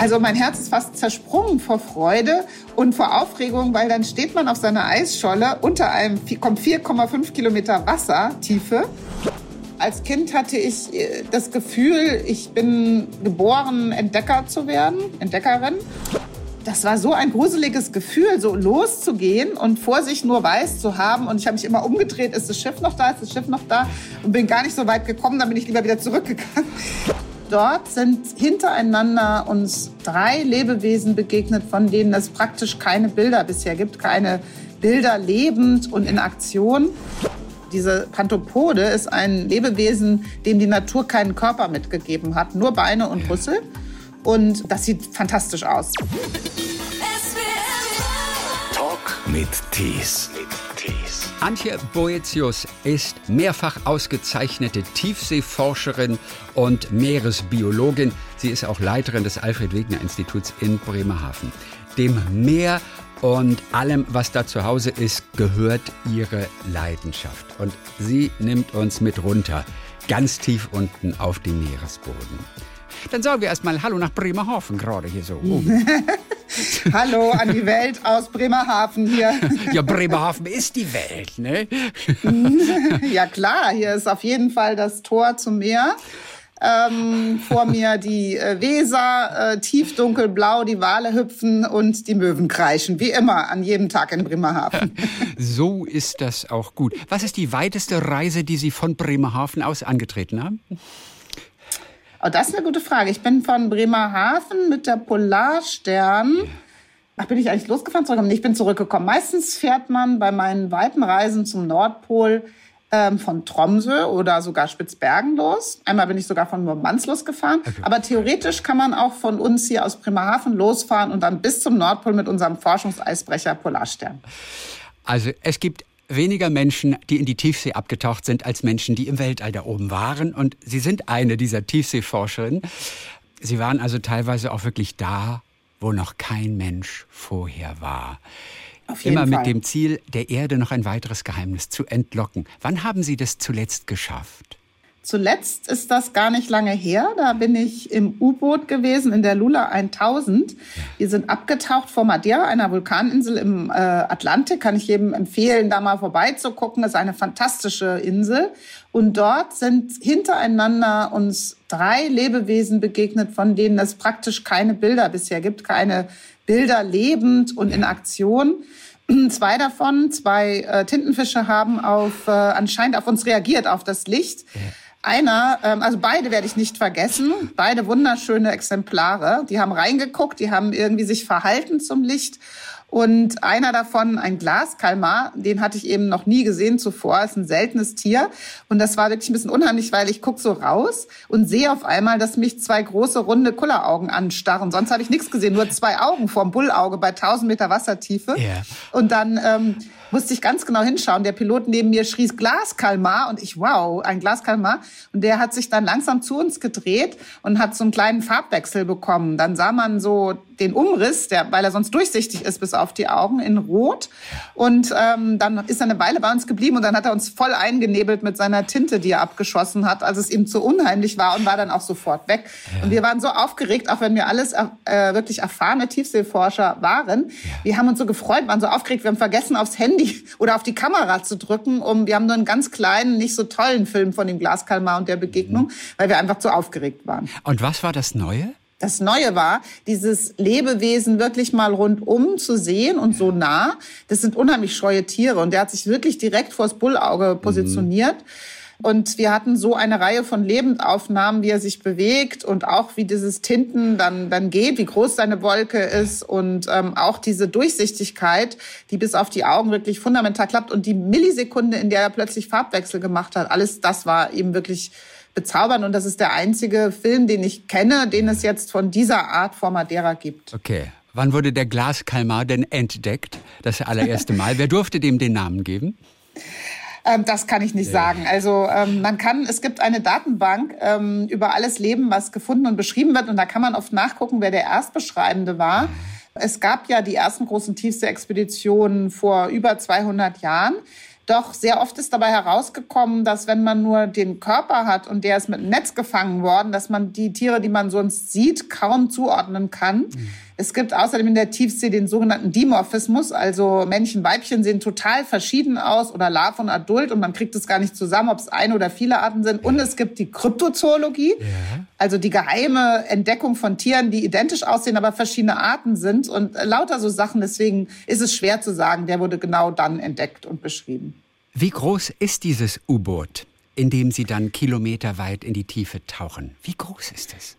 Also mein Herz ist fast zersprungen vor Freude und vor Aufregung, weil dann steht man auf seiner Eisscholle unter einem kommt 4,5 Kilometer Wassertiefe. Als Kind hatte ich äh, das Gefühl, ich bin geboren, Entdecker zu werden, Entdeckerin. Das war so ein gruseliges Gefühl, so loszugehen und vor sich nur weiß zu haben. Und ich habe mich immer umgedreht, ist das Schiff noch da, ist das Schiff noch da? Und bin gar nicht so weit gekommen, dann bin ich lieber wieder zurückgegangen. Dort sind hintereinander uns drei Lebewesen begegnet, von denen es praktisch keine Bilder bisher gibt, keine Bilder lebend und in Aktion. Diese Pantopode ist ein Lebewesen, dem die Natur keinen Körper mitgegeben hat, nur Beine und Rüssel. Und das sieht fantastisch aus. Talk mit Tees. Antje Boetius ist mehrfach ausgezeichnete Tiefseeforscherin und Meeresbiologin. Sie ist auch Leiterin des Alfred-Wegener-Instituts in Bremerhaven. Dem Meer und allem, was da zu Hause ist, gehört ihre Leidenschaft. Und sie nimmt uns mit runter, ganz tief unten auf den Meeresboden. Dann sagen wir erstmal Hallo nach Bremerhaven gerade hier so. Oh. Hallo an die Welt aus Bremerhaven hier. Ja, Bremerhaven ist die Welt, ne? Ja klar, hier ist auf jeden Fall das Tor zum Meer. Ähm, vor mir die äh, Weser, äh, tief dunkelblau, die Wale hüpfen und die Möwen kreischen, wie immer an jedem Tag in Bremerhaven. So ist das auch gut. Was ist die weiteste Reise, die Sie von Bremerhaven aus angetreten haben? Oh, das ist eine gute Frage. Ich bin von Bremerhaven mit der Polarstern. Ach, bin ich eigentlich losgefahren, zurückgekommen? Ich bin zurückgekommen. Meistens fährt man bei meinen weiten Reisen zum Nordpol ähm, von Tromsø oder sogar Spitzbergen los. Einmal bin ich sogar von Murmansk losgefahren. Okay. Aber theoretisch kann man auch von uns hier aus Bremerhaven losfahren und dann bis zum Nordpol mit unserem Forschungseisbrecher Polarstern. Also es gibt weniger Menschen, die in die Tiefsee abgetaucht sind, als Menschen, die im Weltall da oben waren. Und Sie sind eine dieser Tiefseeforscherinnen. Sie waren also teilweise auch wirklich da, wo noch kein Mensch vorher war. Immer mit dem Ziel, der Erde noch ein weiteres Geheimnis zu entlocken. Wann haben Sie das zuletzt geschafft? Zuletzt ist das gar nicht lange her. Da bin ich im U-Boot gewesen in der Lula 1000. Wir sind abgetaucht vor Madeira, einer Vulkaninsel im äh, Atlantik. Kann ich jedem empfehlen, da mal vorbeizugucken. Das ist eine fantastische Insel. Und dort sind hintereinander uns drei Lebewesen begegnet, von denen es praktisch keine Bilder bisher gibt, keine Bilder lebend und in Aktion. Zwei davon, zwei äh, Tintenfische, haben auf, äh, anscheinend auf uns reagiert, auf das Licht. Ja. Einer, ähm, also beide werde ich nicht vergessen, beide wunderschöne Exemplare. Die haben reingeguckt, die haben irgendwie sich verhalten zum Licht. Und einer davon, ein Glaskalmar, den hatte ich eben noch nie gesehen zuvor, ist ein seltenes Tier. Und das war wirklich ein bisschen unheimlich, weil ich guck so raus und sehe auf einmal, dass mich zwei große, runde Kulleraugen anstarren. Sonst habe ich nichts gesehen, nur zwei Augen vorm Bullauge bei 1000 Meter Wassertiefe. Yeah. Und dann... Ähm, musste ich ganz genau hinschauen. Der Pilot neben mir schrie Glaskalmar und ich, wow, ein Glaskalmar. Und der hat sich dann langsam zu uns gedreht und hat so einen kleinen Farbwechsel bekommen. Dann sah man so den Umriss, der, weil er sonst durchsichtig ist bis auf die Augen, in Rot. Und ähm, dann ist er eine Weile bei uns geblieben und dann hat er uns voll eingenebelt mit seiner Tinte, die er abgeschossen hat, als es ihm zu unheimlich war und war dann auch sofort weg. Ja. Und wir waren so aufgeregt, auch wenn wir alles äh, wirklich erfahrene Tiefseeforscher waren. Ja. Wir haben uns so gefreut, waren so aufgeregt, wir haben vergessen, aufs Handy oder auf die Kamera zu drücken. Um, wir haben nur einen ganz kleinen, nicht so tollen Film von dem Glaskalmar und der Begegnung, mhm. weil wir einfach zu aufgeregt waren. Und was war das Neue? Das Neue war, dieses Lebewesen wirklich mal rundum zu sehen und so nah. Das sind unheimlich scheue Tiere und der hat sich wirklich direkt vors Bullauge positioniert. Mhm. Und wir hatten so eine Reihe von Lebendaufnahmen, wie er sich bewegt und auch wie dieses Tinten dann, dann geht, wie groß seine Wolke ist und ähm, auch diese Durchsichtigkeit, die bis auf die Augen wirklich fundamental klappt und die Millisekunde, in der er plötzlich Farbwechsel gemacht hat, alles das war eben wirklich bezaubern. Und das ist der einzige Film, den ich kenne, den es jetzt von dieser Art vor Madeira gibt. Okay. Wann wurde der Glaskalmar denn entdeckt? Das allererste Mal. Wer durfte dem den Namen geben? Ähm, das kann ich nicht ja. sagen. Also ähm, man kann, es gibt eine Datenbank ähm, über alles Leben, was gefunden und beschrieben wird. Und da kann man oft nachgucken, wer der Erstbeschreibende war. Es gab ja die ersten großen Tiefsee-Expeditionen vor über 200 Jahren. Doch sehr oft ist dabei herausgekommen, dass wenn man nur den Körper hat und der ist mit einem Netz gefangen worden, dass man die Tiere, die man sonst sieht, kaum zuordnen kann. Mhm. Es gibt außerdem in der Tiefsee den sogenannten Dimorphismus, also Männchen, Weibchen sehen total verschieden aus oder Larve und Adult und man kriegt es gar nicht zusammen, ob es eine oder viele Arten sind. Und es gibt die Kryptozoologie, ja. also die geheime Entdeckung von Tieren, die identisch aussehen, aber verschiedene Arten sind und lauter so Sachen. Deswegen ist es schwer zu sagen, der wurde genau dann entdeckt und beschrieben. Wie groß ist dieses U-Boot, in dem Sie dann kilometerweit in die Tiefe tauchen? Wie groß ist es?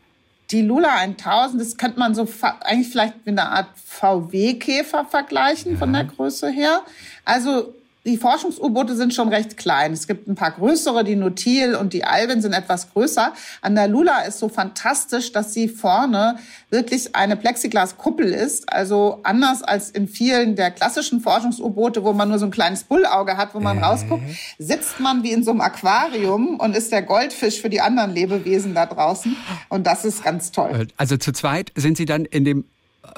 Die Lula 1000, das könnte man so eigentlich vielleicht mit einer Art VW-Käfer vergleichen ja. von der Größe her. Also die Forschungs-U-Boote sind schon recht klein. Es gibt ein paar größere, die Notil und die Alvin sind etwas größer. An der Lula ist so fantastisch, dass sie vorne wirklich eine Plexiglas-Kuppel ist. Also anders als in vielen der klassischen Forschungs-U-Boote, wo man nur so ein kleines Bullauge hat, wo man äh. rausguckt, sitzt man wie in so einem Aquarium und ist der Goldfisch für die anderen Lebewesen da draußen. Und das ist ganz toll. Also zu zweit sind Sie dann in dem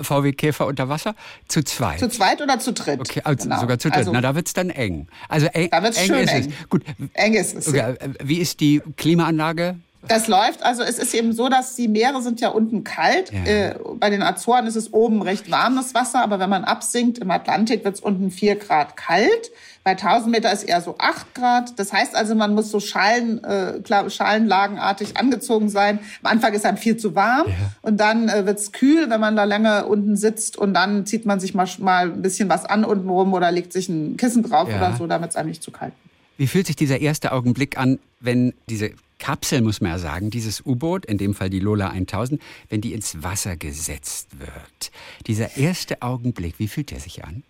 VW Käfer unter Wasser? Zu zweit. Zu zweit oder zu dritt. Okay, also genau. sogar zu dritt. Also, Na, da wird es dann eng. Also eng, da wird's eng schön ist eng. es. Gut. Eng ist es. Okay. Wie ist die Klimaanlage? Das läuft, also es ist eben so, dass die Meere sind ja unten kalt. Ja. Äh, bei den Azoren ist es oben recht warmes Wasser, aber wenn man absinkt im Atlantik wird es unten vier Grad kalt. Bei 1000 Meter ist eher so 8 Grad. Das heißt also, man muss so Schalen, äh, schalenlagenartig angezogen sein. Am Anfang ist einem viel zu warm ja. und dann äh, wird's kühl, wenn man da lange unten sitzt und dann zieht man sich mal, mal ein bisschen was an unten rum oder legt sich ein Kissen drauf ja. oder so, damit es einem nicht zu kalt wird. Wie fühlt sich dieser erste Augenblick an, wenn diese Kapsel, muss man ja sagen, dieses U-Boot, in dem Fall die Lola 1000, wenn die ins Wasser gesetzt wird? Dieser erste Augenblick, wie fühlt der sich an?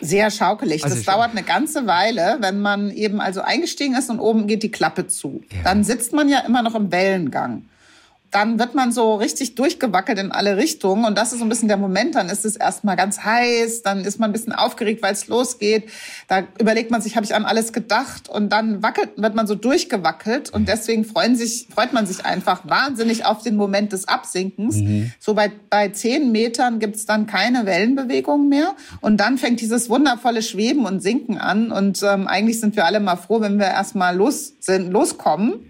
Sehr schaukelig. Also das dauert eine ganze Weile, wenn man eben also eingestiegen ist und oben geht die Klappe zu. Ja. Dann sitzt man ja immer noch im Wellengang dann wird man so richtig durchgewackelt in alle Richtungen. Und das ist so ein bisschen der Moment. Dann ist es erstmal ganz heiß, dann ist man ein bisschen aufgeregt, weil es losgeht. Da überlegt man sich, habe ich an alles gedacht? Und dann wackelt, wird man so durchgewackelt. Und deswegen freuen sich, freut man sich einfach wahnsinnig auf den Moment des Absinkens. Mhm. So bei, bei zehn Metern gibt's dann keine Wellenbewegung mehr. Und dann fängt dieses wundervolle Schweben und Sinken an. Und ähm, eigentlich sind wir alle mal froh, wenn wir erstmal los sind, loskommen.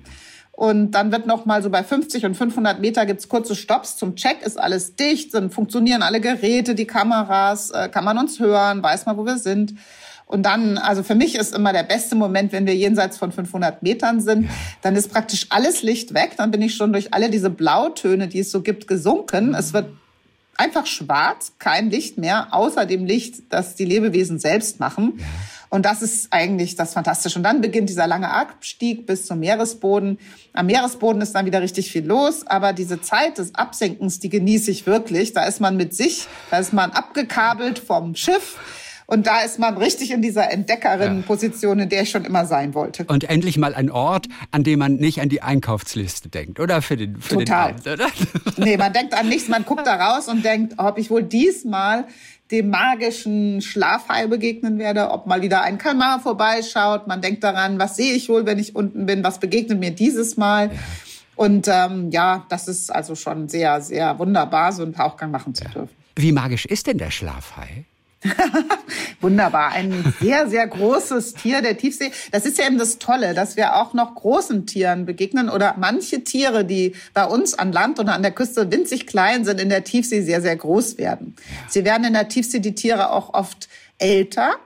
Und dann wird noch mal so bei 50 und 500 Meter gibt's kurze Stops zum Check, ist alles dicht, sind, funktionieren alle Geräte, die Kameras, äh, kann man uns hören, weiß man, wo wir sind. Und dann, also für mich ist immer der beste Moment, wenn wir jenseits von 500 Metern sind, dann ist praktisch alles Licht weg, dann bin ich schon durch alle diese Blautöne, die es so gibt, gesunken. Es wird einfach schwarz, kein Licht mehr, außer dem Licht, das die Lebewesen selbst machen. Und das ist eigentlich das Fantastische. Und dann beginnt dieser lange Abstieg bis zum Meeresboden. Am Meeresboden ist dann wieder richtig viel los, aber diese Zeit des Absenkens, die genieße ich wirklich. Da ist man mit sich, da ist man abgekabelt vom Schiff. Und da ist man richtig in dieser Entdeckerin-Position, in der ich schon immer sein wollte. Und endlich mal ein Ort, an dem man nicht an die Einkaufsliste denkt, oder? Für den, für Total. Den Abend, oder? Nee, man denkt an nichts, man guckt da raus und denkt, ob ich wohl diesmal dem magischen Schlafhai begegnen werde, ob mal wieder ein Kalmar vorbeischaut. Man denkt daran, was sehe ich wohl, wenn ich unten bin, was begegnet mir dieses Mal. Und ähm, ja, das ist also schon sehr, sehr wunderbar, so einen Tauchgang machen zu dürfen. Wie magisch ist denn der Schlafhai? Wunderbar. Ein sehr, sehr großes Tier der Tiefsee. Das ist ja eben das Tolle, dass wir auch noch großen Tieren begegnen oder manche Tiere, die bei uns an Land oder an der Küste winzig klein sind, in der Tiefsee sehr, sehr groß werden. Sie werden in der Tiefsee die Tiere auch oft älter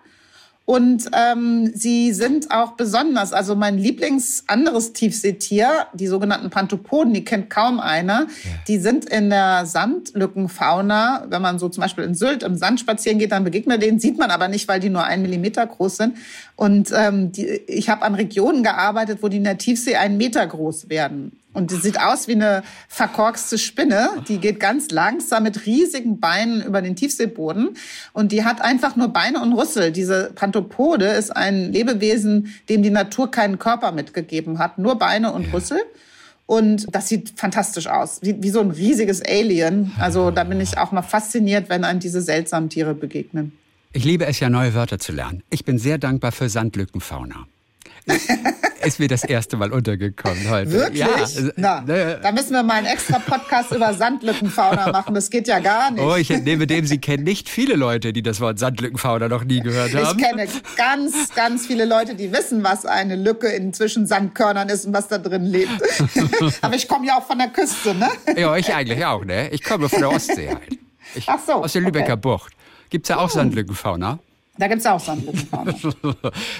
und ähm, sie sind auch besonders, also mein Lieblings anderes Tiefseetier, die sogenannten Panthopoden, die kennt kaum einer. Ja. Die sind in der Sandlückenfauna, wenn man so zum Beispiel in Sylt im Sand spazieren geht, dann begegnet man denen, sieht man aber nicht, weil die nur einen Millimeter groß sind. Und ähm, die, ich habe an Regionen gearbeitet, wo die in der Tiefsee einen Meter groß werden. Und die sieht aus wie eine verkorkste Spinne. Die geht ganz langsam mit riesigen Beinen über den Tiefseeboden. Und die hat einfach nur Beine und Rüssel. Diese Pantopode ist ein Lebewesen, dem die Natur keinen Körper mitgegeben hat. Nur Beine und Rüssel. Und das sieht fantastisch aus. Wie, wie so ein riesiges Alien. Also da bin ich auch mal fasziniert, wenn einem diese seltsamen Tiere begegnen. Ich liebe es ja, neue Wörter zu lernen. Ich bin sehr dankbar für Sandlückenfauna. Ist mir das erste Mal untergekommen heute. Wirklich? Ja, Na, ne, da müssen wir mal einen extra Podcast über Sandlückenfauna machen. Das geht ja gar nicht. Oh, ich entnehme dem, Sie kennen nicht viele Leute, die das Wort Sandlückenfauna noch nie gehört haben. Ich kenne ganz, ganz viele Leute, die wissen, was eine Lücke inzwischen Sandkörnern ist und was da drin lebt. Aber ich komme ja auch von der Küste, ne? Ja, ich eigentlich auch, ne? Ich komme von der Ostsee halt. Ich, Ach so. Aus der Lübecker okay. Bucht. Gibt es ja auch hm. Sandlückenfauna? Da gibt es auch Sandlückenfauna.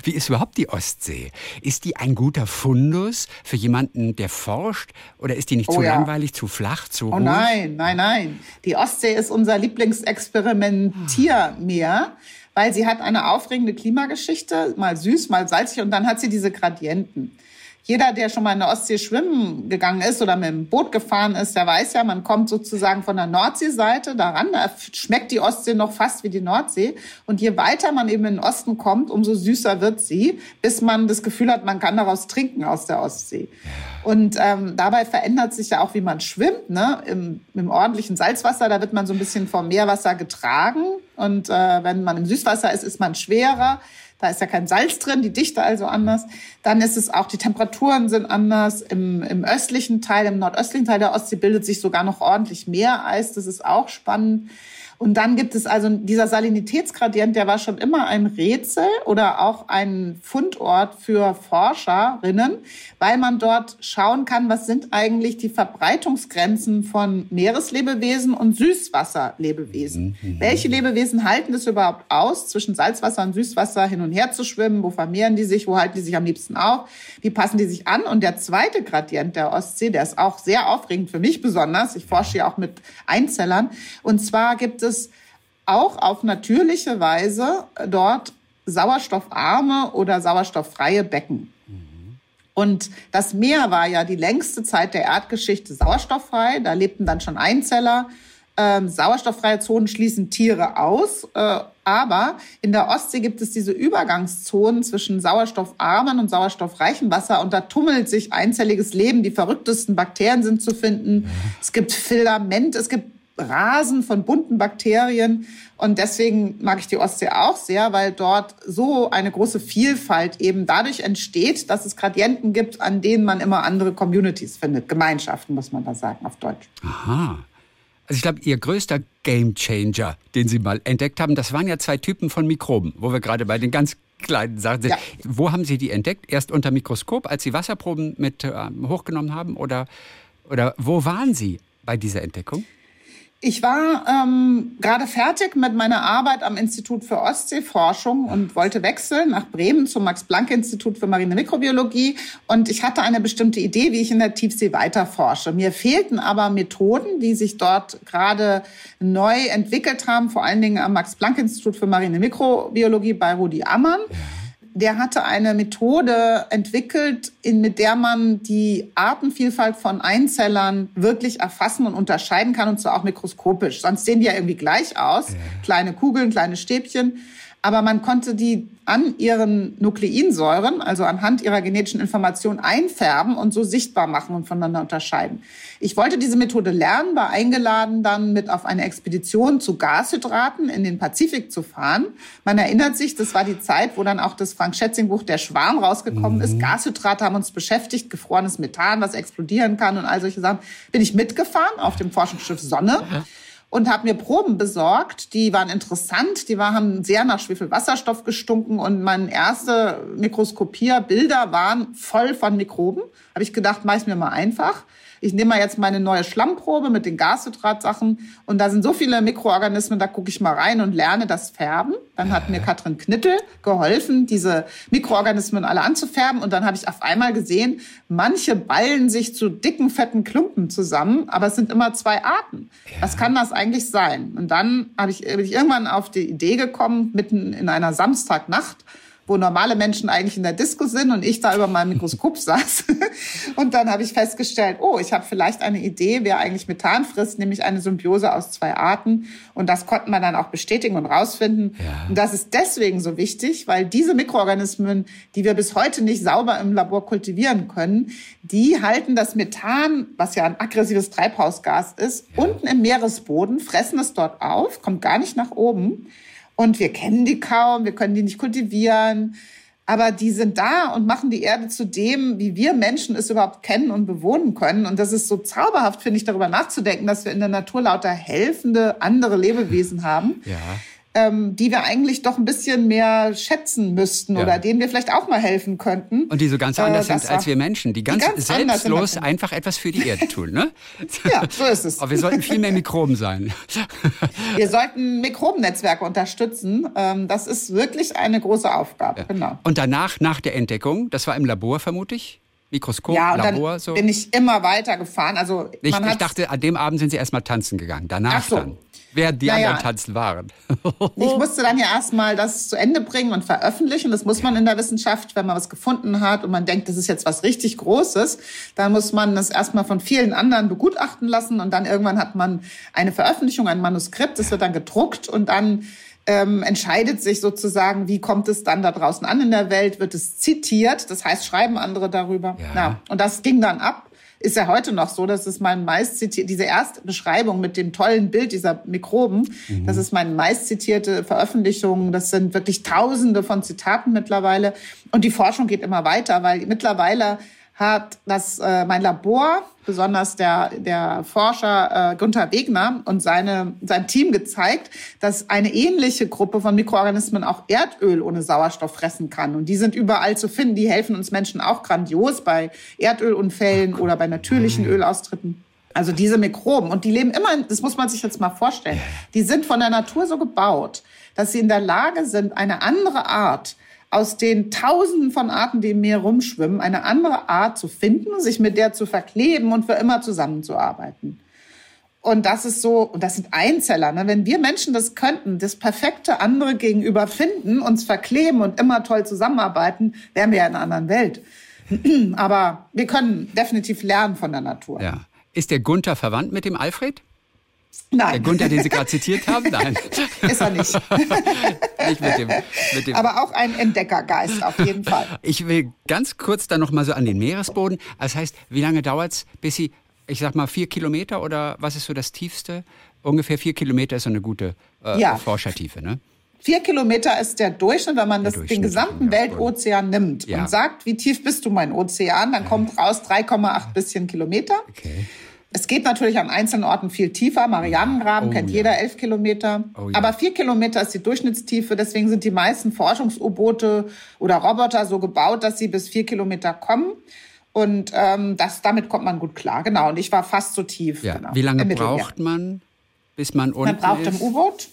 Wie ist überhaupt die Ostsee? Ist die ein guter Fundus für jemanden, der forscht? Oder ist die nicht oh, zu ja. langweilig, zu flach, zu Oh nein, nein, nein. Die Ostsee ist unser Lieblingsexperimentiermeer, weil sie hat eine aufregende Klimageschichte, mal süß, mal salzig und dann hat sie diese Gradienten. Jeder, der schon mal in der Ostsee schwimmen gegangen ist oder mit dem Boot gefahren ist, der weiß ja, man kommt sozusagen von der Nordseeseite daran. Da schmeckt die Ostsee noch fast wie die Nordsee. Und je weiter man eben in den Osten kommt, umso süßer wird sie, bis man das Gefühl hat, man kann daraus trinken aus der Ostsee. Und ähm, dabei verändert sich ja auch, wie man schwimmt. Ne? Im, Im ordentlichen Salzwasser, da wird man so ein bisschen vom Meerwasser getragen. Und äh, wenn man im Süßwasser ist, ist man schwerer. Da ist ja kein Salz drin, die Dichte also anders. Dann ist es auch, die Temperaturen sind anders. Im, im östlichen Teil, im nordöstlichen Teil der Ostsee bildet sich sogar noch ordentlich Meereis. Das ist auch spannend. Und dann gibt es also dieser Salinitätsgradient, der war schon immer ein Rätsel oder auch ein Fundort für Forscherinnen, weil man dort schauen kann, was sind eigentlich die Verbreitungsgrenzen von Meereslebewesen und Süßwasserlebewesen. Mhm. Welche Lebewesen halten es überhaupt aus, zwischen Salzwasser und Süßwasser hin und her zu schwimmen? Wo vermehren die sich? Wo halten die sich am liebsten auf? Wie passen die sich an? Und der zweite Gradient der Ostsee, der ist auch sehr aufregend für mich besonders. Ich forsche ja auch mit Einzellern. Und zwar gibt es es auch auf natürliche Weise dort sauerstoffarme oder sauerstofffreie Becken. Und das Meer war ja die längste Zeit der Erdgeschichte sauerstofffrei. Da lebten dann schon Einzeller. Ähm, sauerstofffreie Zonen schließen Tiere aus. Äh, aber in der Ostsee gibt es diese Übergangszonen zwischen sauerstoffarmen und sauerstoffreichem Wasser. Und da tummelt sich einzelliges Leben. Die verrücktesten Bakterien sind zu finden. Es gibt Filament, es gibt Rasen von bunten Bakterien. Und deswegen mag ich die Ostsee auch sehr, weil dort so eine große Vielfalt eben dadurch entsteht, dass es Gradienten gibt, an denen man immer andere Communities findet. Gemeinschaften, muss man da sagen, auf Deutsch. Aha. Also ich glaube, Ihr größter Gamechanger, den Sie mal entdeckt haben, das waren ja zwei Typen von Mikroben, wo wir gerade bei den ganz kleinen Sachen sind. Ja. Wo haben Sie die entdeckt? Erst unter Mikroskop, als Sie Wasserproben mit äh, hochgenommen haben? Oder, oder wo waren Sie bei dieser Entdeckung? Ich war ähm, gerade fertig mit meiner Arbeit am Institut für Ostseeforschung und wollte wechseln nach Bremen zum Max-Planck-Institut für Marine Mikrobiologie. Und ich hatte eine bestimmte Idee, wie ich in der Tiefsee weiterforsche. Mir fehlten aber Methoden, die sich dort gerade neu entwickelt haben, vor allen Dingen am Max-Planck-Institut für Marine Mikrobiologie bei Rudi Ammann. Der hatte eine Methode entwickelt, in, mit der man die Artenvielfalt von Einzellern wirklich erfassen und unterscheiden kann, und zwar auch mikroskopisch. Sonst sehen die ja irgendwie gleich aus. Ja. Kleine Kugeln, kleine Stäbchen aber man konnte die an ihren Nukleinsäuren, also anhand ihrer genetischen Information einfärben und so sichtbar machen und voneinander unterscheiden. Ich wollte diese Methode lernen, war eingeladen, dann mit auf eine Expedition zu Gashydraten in den Pazifik zu fahren. Man erinnert sich, das war die Zeit, wo dann auch das Frank Schätzing Buch Der Schwarm rausgekommen mhm. ist. Gashydrate haben uns beschäftigt, gefrorenes Methan, was explodieren kann und all solche Sachen. Bin ich mitgefahren auf dem Forschungsschiff Sonne. Ja und habe mir Proben besorgt. Die waren interessant, die waren sehr nach Schwefelwasserstoff gestunken und meine erste Mikroskopierbilder waren voll von Mikroben. Habe ich gedacht, mach mir mal einfach ich nehme mal jetzt meine neue Schlammprobe mit den Gashydratsachen und da sind so viele Mikroorganismen, da gucke ich mal rein und lerne das Färben. Dann hat mir Katrin Knittel geholfen, diese Mikroorganismen alle anzufärben und dann habe ich auf einmal gesehen, manche ballen sich zu dicken, fetten Klumpen zusammen, aber es sind immer zwei Arten. Ja. Was kann das eigentlich sein? Und dann habe ich, bin ich irgendwann auf die Idee gekommen, mitten in einer Samstagnacht, wo normale Menschen eigentlich in der Disco sind und ich da über meinem Mikroskop saß. Und dann habe ich festgestellt, oh, ich habe vielleicht eine Idee, wer eigentlich Methan frisst, nämlich eine Symbiose aus zwei Arten. Und das konnten wir dann auch bestätigen und rausfinden. Ja. Und das ist deswegen so wichtig, weil diese Mikroorganismen, die wir bis heute nicht sauber im Labor kultivieren können, die halten das Methan, was ja ein aggressives Treibhausgas ist, ja. unten im Meeresboden, fressen es dort auf, kommt gar nicht nach oben. Und wir kennen die kaum, wir können die nicht kultivieren. aber die sind da und machen die Erde zu dem, wie wir Menschen es überhaupt kennen und bewohnen können. Und das ist so zauberhaft, finde ich, darüber nachzudenken, dass wir in der Natur lauter helfende andere Lebewesen haben. Ja ähm, die wir eigentlich doch ein bisschen mehr schätzen müssten ja. oder denen wir vielleicht auch mal helfen könnten. Und die so ganz anders äh, sind als wir Menschen, die ganz, die ganz selbstlos einfach etwas für die Erde tun. Ne? ja, so ist es. Aber wir sollten viel mehr Mikroben sein. wir sollten Mikrobennetzwerke unterstützen. Ähm, das ist wirklich eine große Aufgabe. Ja. Genau. Und danach, nach der Entdeckung, das war im Labor vermute ich? Mikroskop, ja, und Labor, dann so? bin ich immer weiter gefahren. Also ich, ich dachte, an dem Abend sind Sie erstmal tanzen gegangen. Danach so. dann. Wer die naja, anderen tanzen waren. ich musste dann ja erstmal das zu Ende bringen und veröffentlichen. Das muss man in der Wissenschaft, wenn man was gefunden hat und man denkt, das ist jetzt was richtig Großes, dann muss man das erstmal von vielen anderen begutachten lassen und dann irgendwann hat man eine Veröffentlichung, ein Manuskript, das wird dann gedruckt und dann ähm, entscheidet sich sozusagen, wie kommt es dann da draußen an in der Welt, wird es zitiert, das heißt, schreiben andere darüber. Ja. ja. Und das ging dann ab ist ja heute noch so, dass es mein meist zitiert, diese erste Beschreibung mit dem tollen Bild dieser Mikroben, mhm. das ist meine meist zitierte Veröffentlichung. Das sind wirklich Tausende von Zitaten mittlerweile. Und die Forschung geht immer weiter, weil mittlerweile hat das äh, mein Labor, besonders der, der Forscher äh, Gunther Wegner und seine, sein Team gezeigt, dass eine ähnliche Gruppe von Mikroorganismen auch Erdöl ohne Sauerstoff fressen kann. Und die sind überall zu finden. Die helfen uns Menschen auch grandios bei Erdölunfällen oder bei natürlichen Ölaustritten. Also diese Mikroben. Und die leben immer, das muss man sich jetzt mal vorstellen, die sind von der Natur so gebaut, dass sie in der Lage sind, eine andere Art aus den Tausenden von Arten, die im Meer rumschwimmen, eine andere Art zu finden, sich mit der zu verkleben und für immer zusammenzuarbeiten. Und das ist so, und das sind Einzeller. Ne? Wenn wir Menschen das könnten, das perfekte andere gegenüber finden, uns verkleben und immer toll zusammenarbeiten, wären wir ja in einer anderen Welt. Aber wir können definitiv lernen von der Natur. Ja. Ist der Gunther verwandt mit dem Alfred? Nein. Der Gunther, den Sie gerade zitiert haben? Nein. Ist er nicht. nicht mit dem, mit dem. Aber auch ein Entdeckergeist auf jeden Fall. Ich will ganz kurz dann noch mal so an den Meeresboden. Das heißt, wie lange dauert es, bis Sie, ich sag mal, vier Kilometer oder was ist so das tiefste? Ungefähr vier Kilometer ist so eine gute äh, ja. Forschertiefe, ne? Vier Kilometer ist der Durchschnitt, wenn man das, den gesamten Weltozean nimmt ja. und sagt, wie tief bist du mein Ozean, dann kommt raus 3,8 bisschen Kilometer. Okay. Es geht natürlich an einzelnen Orten viel tiefer. Marianengraben oh, kennt ja. jeder, elf Kilometer. Oh, ja. Aber vier Kilometer ist die Durchschnittstiefe. Deswegen sind die meisten Forschungs-U-Boote oder Roboter so gebaut, dass sie bis vier Kilometer kommen. Und ähm, das, damit kommt man gut klar. Genau. Und ich war fast so tief. Ja. Genau. Wie lange braucht man, bis man unten ist? Man braucht ist? im U-Boot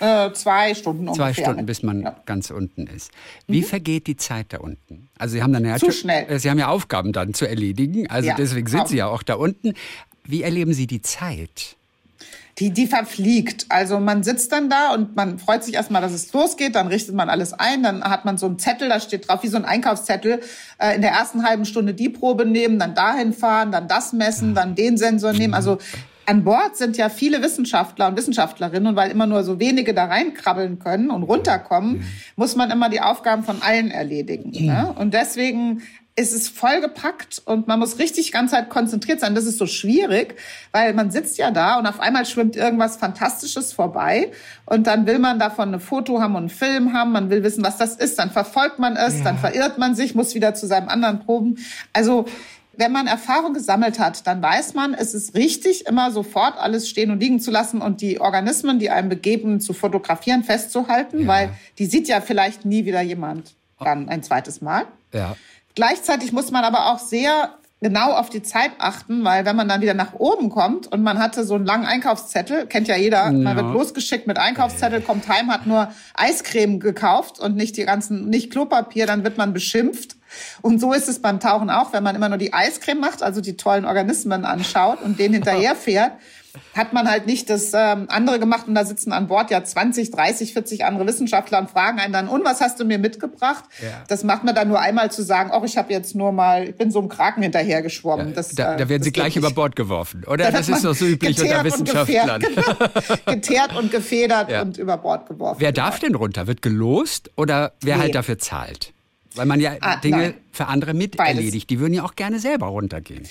äh, zwei Stunden ungefähr. Zwei Stunden, bis man ja. ganz unten ist. Wie mhm. vergeht die Zeit da unten? Also Sie haben dann ja zu schnell. Äh, sie haben ja Aufgaben dann zu erledigen. Also ja, deswegen sind Sie ja auch da unten. Wie erleben Sie die Zeit? Die, die verfliegt. Also man sitzt dann da und man freut sich erstmal, dass es losgeht. Dann richtet man alles ein. Dann hat man so einen Zettel, da steht drauf wie so ein Einkaufszettel. Äh, in der ersten halben Stunde die Probe nehmen, dann dahin fahren, dann das messen, dann den Sensor nehmen. Also an Bord sind ja viele Wissenschaftler und Wissenschaftlerinnen und weil immer nur so wenige da reinkrabbeln können und runterkommen, muss man immer die Aufgaben von allen erledigen. Ne? Und deswegen es ist vollgepackt und man muss richtig ganz halt konzentriert sein. Das ist so schwierig, weil man sitzt ja da und auf einmal schwimmt irgendwas Fantastisches vorbei und dann will man davon eine Foto haben und einen Film haben. Man will wissen, was das ist. Dann verfolgt man es, ja. dann verirrt man sich, muss wieder zu seinem anderen Proben. Also wenn man Erfahrung gesammelt hat, dann weiß man, es ist richtig, immer sofort alles stehen und liegen zu lassen und die Organismen, die einem begeben, zu fotografieren, festzuhalten, ja. weil die sieht ja vielleicht nie wieder jemand dann ein zweites Mal. Ja. Gleichzeitig muss man aber auch sehr genau auf die Zeit achten, weil wenn man dann wieder nach oben kommt und man hatte so einen langen Einkaufszettel, kennt ja jeder, ja. man wird losgeschickt mit Einkaufszettel, kommt heim, hat nur Eiscreme gekauft und nicht die ganzen, nicht Klopapier, dann wird man beschimpft. Und so ist es beim Tauchen auch, wenn man immer nur die Eiscreme macht, also die tollen Organismen anschaut und denen hinterherfährt, hat man halt nicht das ähm, andere gemacht und da sitzen an Bord ja 20, 30, 40 andere Wissenschaftler und fragen einen dann, und was hast du mir mitgebracht? Ja. Das macht man dann nur einmal zu sagen, ach, ich habe jetzt nur mal, ich bin so einem Kraken hinterher geschwommen. Ja, das, da, da, werden Sie gleich über Bord geworfen, oder? Das ist doch so üblich unter Wissenschaftlern. Und. Geteert und gefedert ja. und über Bord geworfen. Wer darf denn runter? Wird gelost oder wer nee. halt dafür zahlt? Weil man ja ah, Dinge nein. für andere mit Beides. erledigt. Die würden ja auch gerne selber runtergehen.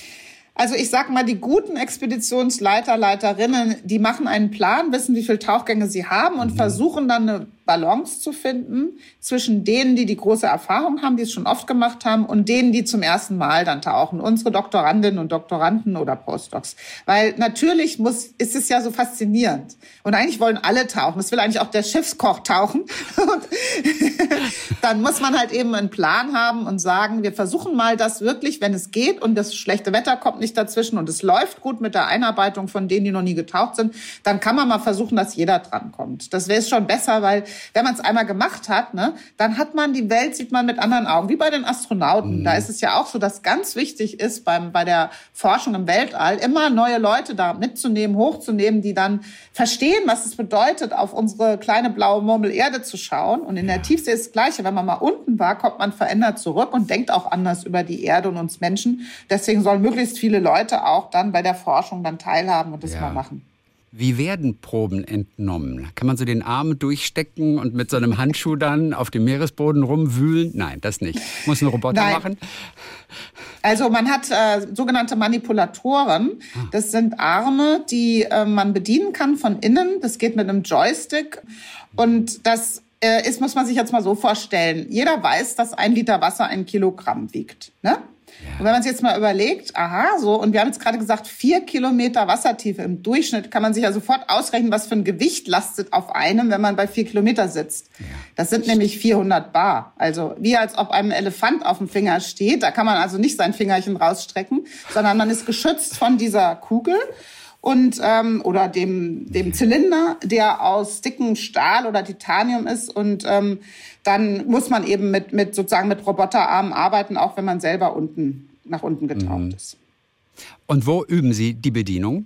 Also ich sag mal, die guten Expeditionsleiter, Leiterinnen, die machen einen Plan, wissen, wie viele Tauchgänge sie haben und mhm. versuchen dann eine Balance zu finden zwischen denen, die die große Erfahrung haben, die es schon oft gemacht haben, und denen, die zum ersten Mal dann tauchen. Unsere Doktorandinnen und Doktoranden oder Postdocs. Weil natürlich muss, ist es ja so faszinierend. Und eigentlich wollen alle tauchen. Es will eigentlich auch der Schiffskoch tauchen. dann muss man halt eben einen Plan haben und sagen, wir versuchen mal das wirklich, wenn es geht und das schlechte Wetter kommt nicht dazwischen und es läuft gut mit der Einarbeitung von denen, die noch nie getaucht sind, dann kann man mal versuchen, dass jeder drankommt. Das wäre schon besser, weil wenn man es einmal gemacht hat, ne, dann hat man die Welt, sieht man mit anderen Augen, wie bei den Astronauten. Mhm. Da ist es ja auch so, dass ganz wichtig ist beim, bei der Forschung im Weltall, immer neue Leute da mitzunehmen, hochzunehmen, die dann verstehen, was es bedeutet, auf unsere kleine blaue Murmel Erde zu schauen. Und in der Tiefsee ist das Gleiche. Wenn man mal unten war, kommt man verändert zurück und denkt auch anders über die Erde und uns Menschen. Deswegen sollen möglichst viele Leute auch dann bei der Forschung dann teilhaben und das ja. mal machen. Wie werden Proben entnommen? Kann man so den Arm durchstecken und mit so einem Handschuh dann auf dem Meeresboden rumwühlen? Nein, das nicht. Muss ein Roboter Nein. machen? Also man hat äh, sogenannte Manipulatoren. Ah. Das sind Arme, die äh, man bedienen kann von innen. Das geht mit einem Joystick. Und das äh, ist, muss man sich jetzt mal so vorstellen. Jeder weiß, dass ein Liter Wasser ein Kilogramm wiegt. Ne? Ja. Und wenn man sich jetzt mal überlegt, aha, so, und wir haben jetzt gerade gesagt, vier Kilometer Wassertiefe im Durchschnitt, kann man sich ja sofort ausrechnen, was für ein Gewicht lastet auf einem, wenn man bei vier Kilometer sitzt. Ja. Das sind nämlich 400 Bar. Also wie als ob einem Elefant auf dem Finger steht. Da kann man also nicht sein Fingerchen rausstrecken, sondern man ist geschützt von dieser Kugel und ähm, oder dem dem Zylinder, der aus dickem Stahl oder Titanium ist und ähm, dann muss man eben mit mit sozusagen mit Roboterarmen arbeiten, auch wenn man selber unten nach unten getaucht mhm. ist. Und wo üben Sie die Bedienung?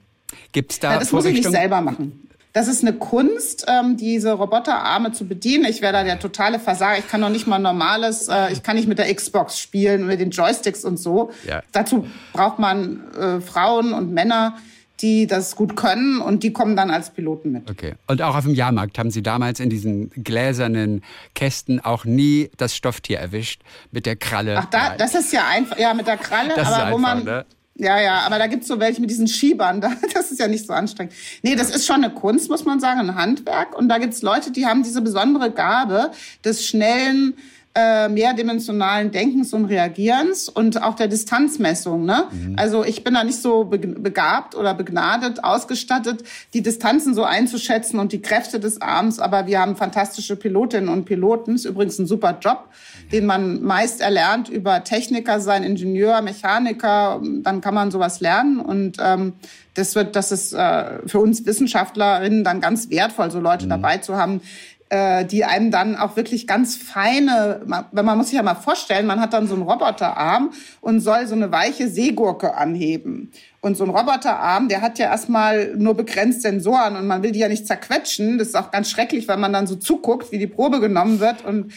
Gibt's da ja, Das muss ich nicht selber machen. Das ist eine Kunst, ähm, diese Roboterarme zu bedienen. Ich wäre da der totale Versager. Ich kann noch nicht mal normales, äh, ich kann nicht mit der Xbox spielen und mit den Joysticks und so. Ja. Dazu braucht man äh, Frauen und Männer, die das gut können und die kommen dann als Piloten mit. Okay. Und auch auf dem Jahrmarkt haben Sie damals in diesen gläsernen Kästen auch nie das Stofftier erwischt mit der Kralle. Ach, da, das ist ja einfach, ja, mit der Kralle, das aber wo man. Ne? Ja, ja, aber da gibt's so welche mit diesen Schiebern, das ist ja nicht so anstrengend. Nee, das ist schon eine Kunst, muss man sagen, ein Handwerk. Und da gibt's Leute, die haben diese besondere Gabe des schnellen, äh, mehrdimensionalen Denkens und Reagierens und auch der Distanzmessung. Ne? Mhm. Also ich bin da nicht so begabt oder begnadet, ausgestattet, die Distanzen so einzuschätzen und die Kräfte des Arms, aber wir haben fantastische Pilotinnen und Piloten. Ist übrigens ein super Job, den man meist erlernt über Techniker sein, Ingenieur, Mechaniker, dann kann man sowas lernen und ähm, das wird, das ist äh, für uns Wissenschaftlerinnen dann ganz wertvoll, so Leute mhm. dabei zu haben, die einem dann auch wirklich ganz feine, man, man muss sich ja mal vorstellen, man hat dann so einen Roboterarm und soll so eine weiche Seegurke anheben. Und so ein Roboterarm, der hat ja erstmal nur begrenzt Sensoren und man will die ja nicht zerquetschen. Das ist auch ganz schrecklich, weil man dann so zuguckt, wie die Probe genommen wird. Und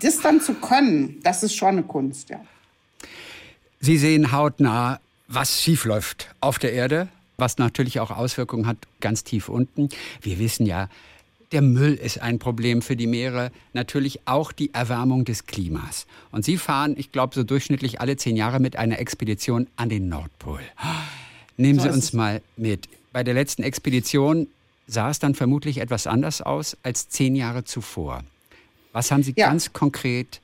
das dann zu können, das ist schon eine Kunst, ja. Sie sehen hautnah, was schiefläuft auf der Erde, was natürlich auch Auswirkungen hat ganz tief unten. Wir wissen ja, der Müll ist ein Problem für die Meere, natürlich auch die Erwärmung des Klimas. Und Sie fahren, ich glaube, so durchschnittlich alle zehn Jahre mit einer Expedition an den Nordpol. Nehmen Sie uns mal mit. Bei der letzten Expedition sah es dann vermutlich etwas anders aus als zehn Jahre zuvor. Was haben Sie ja. ganz konkret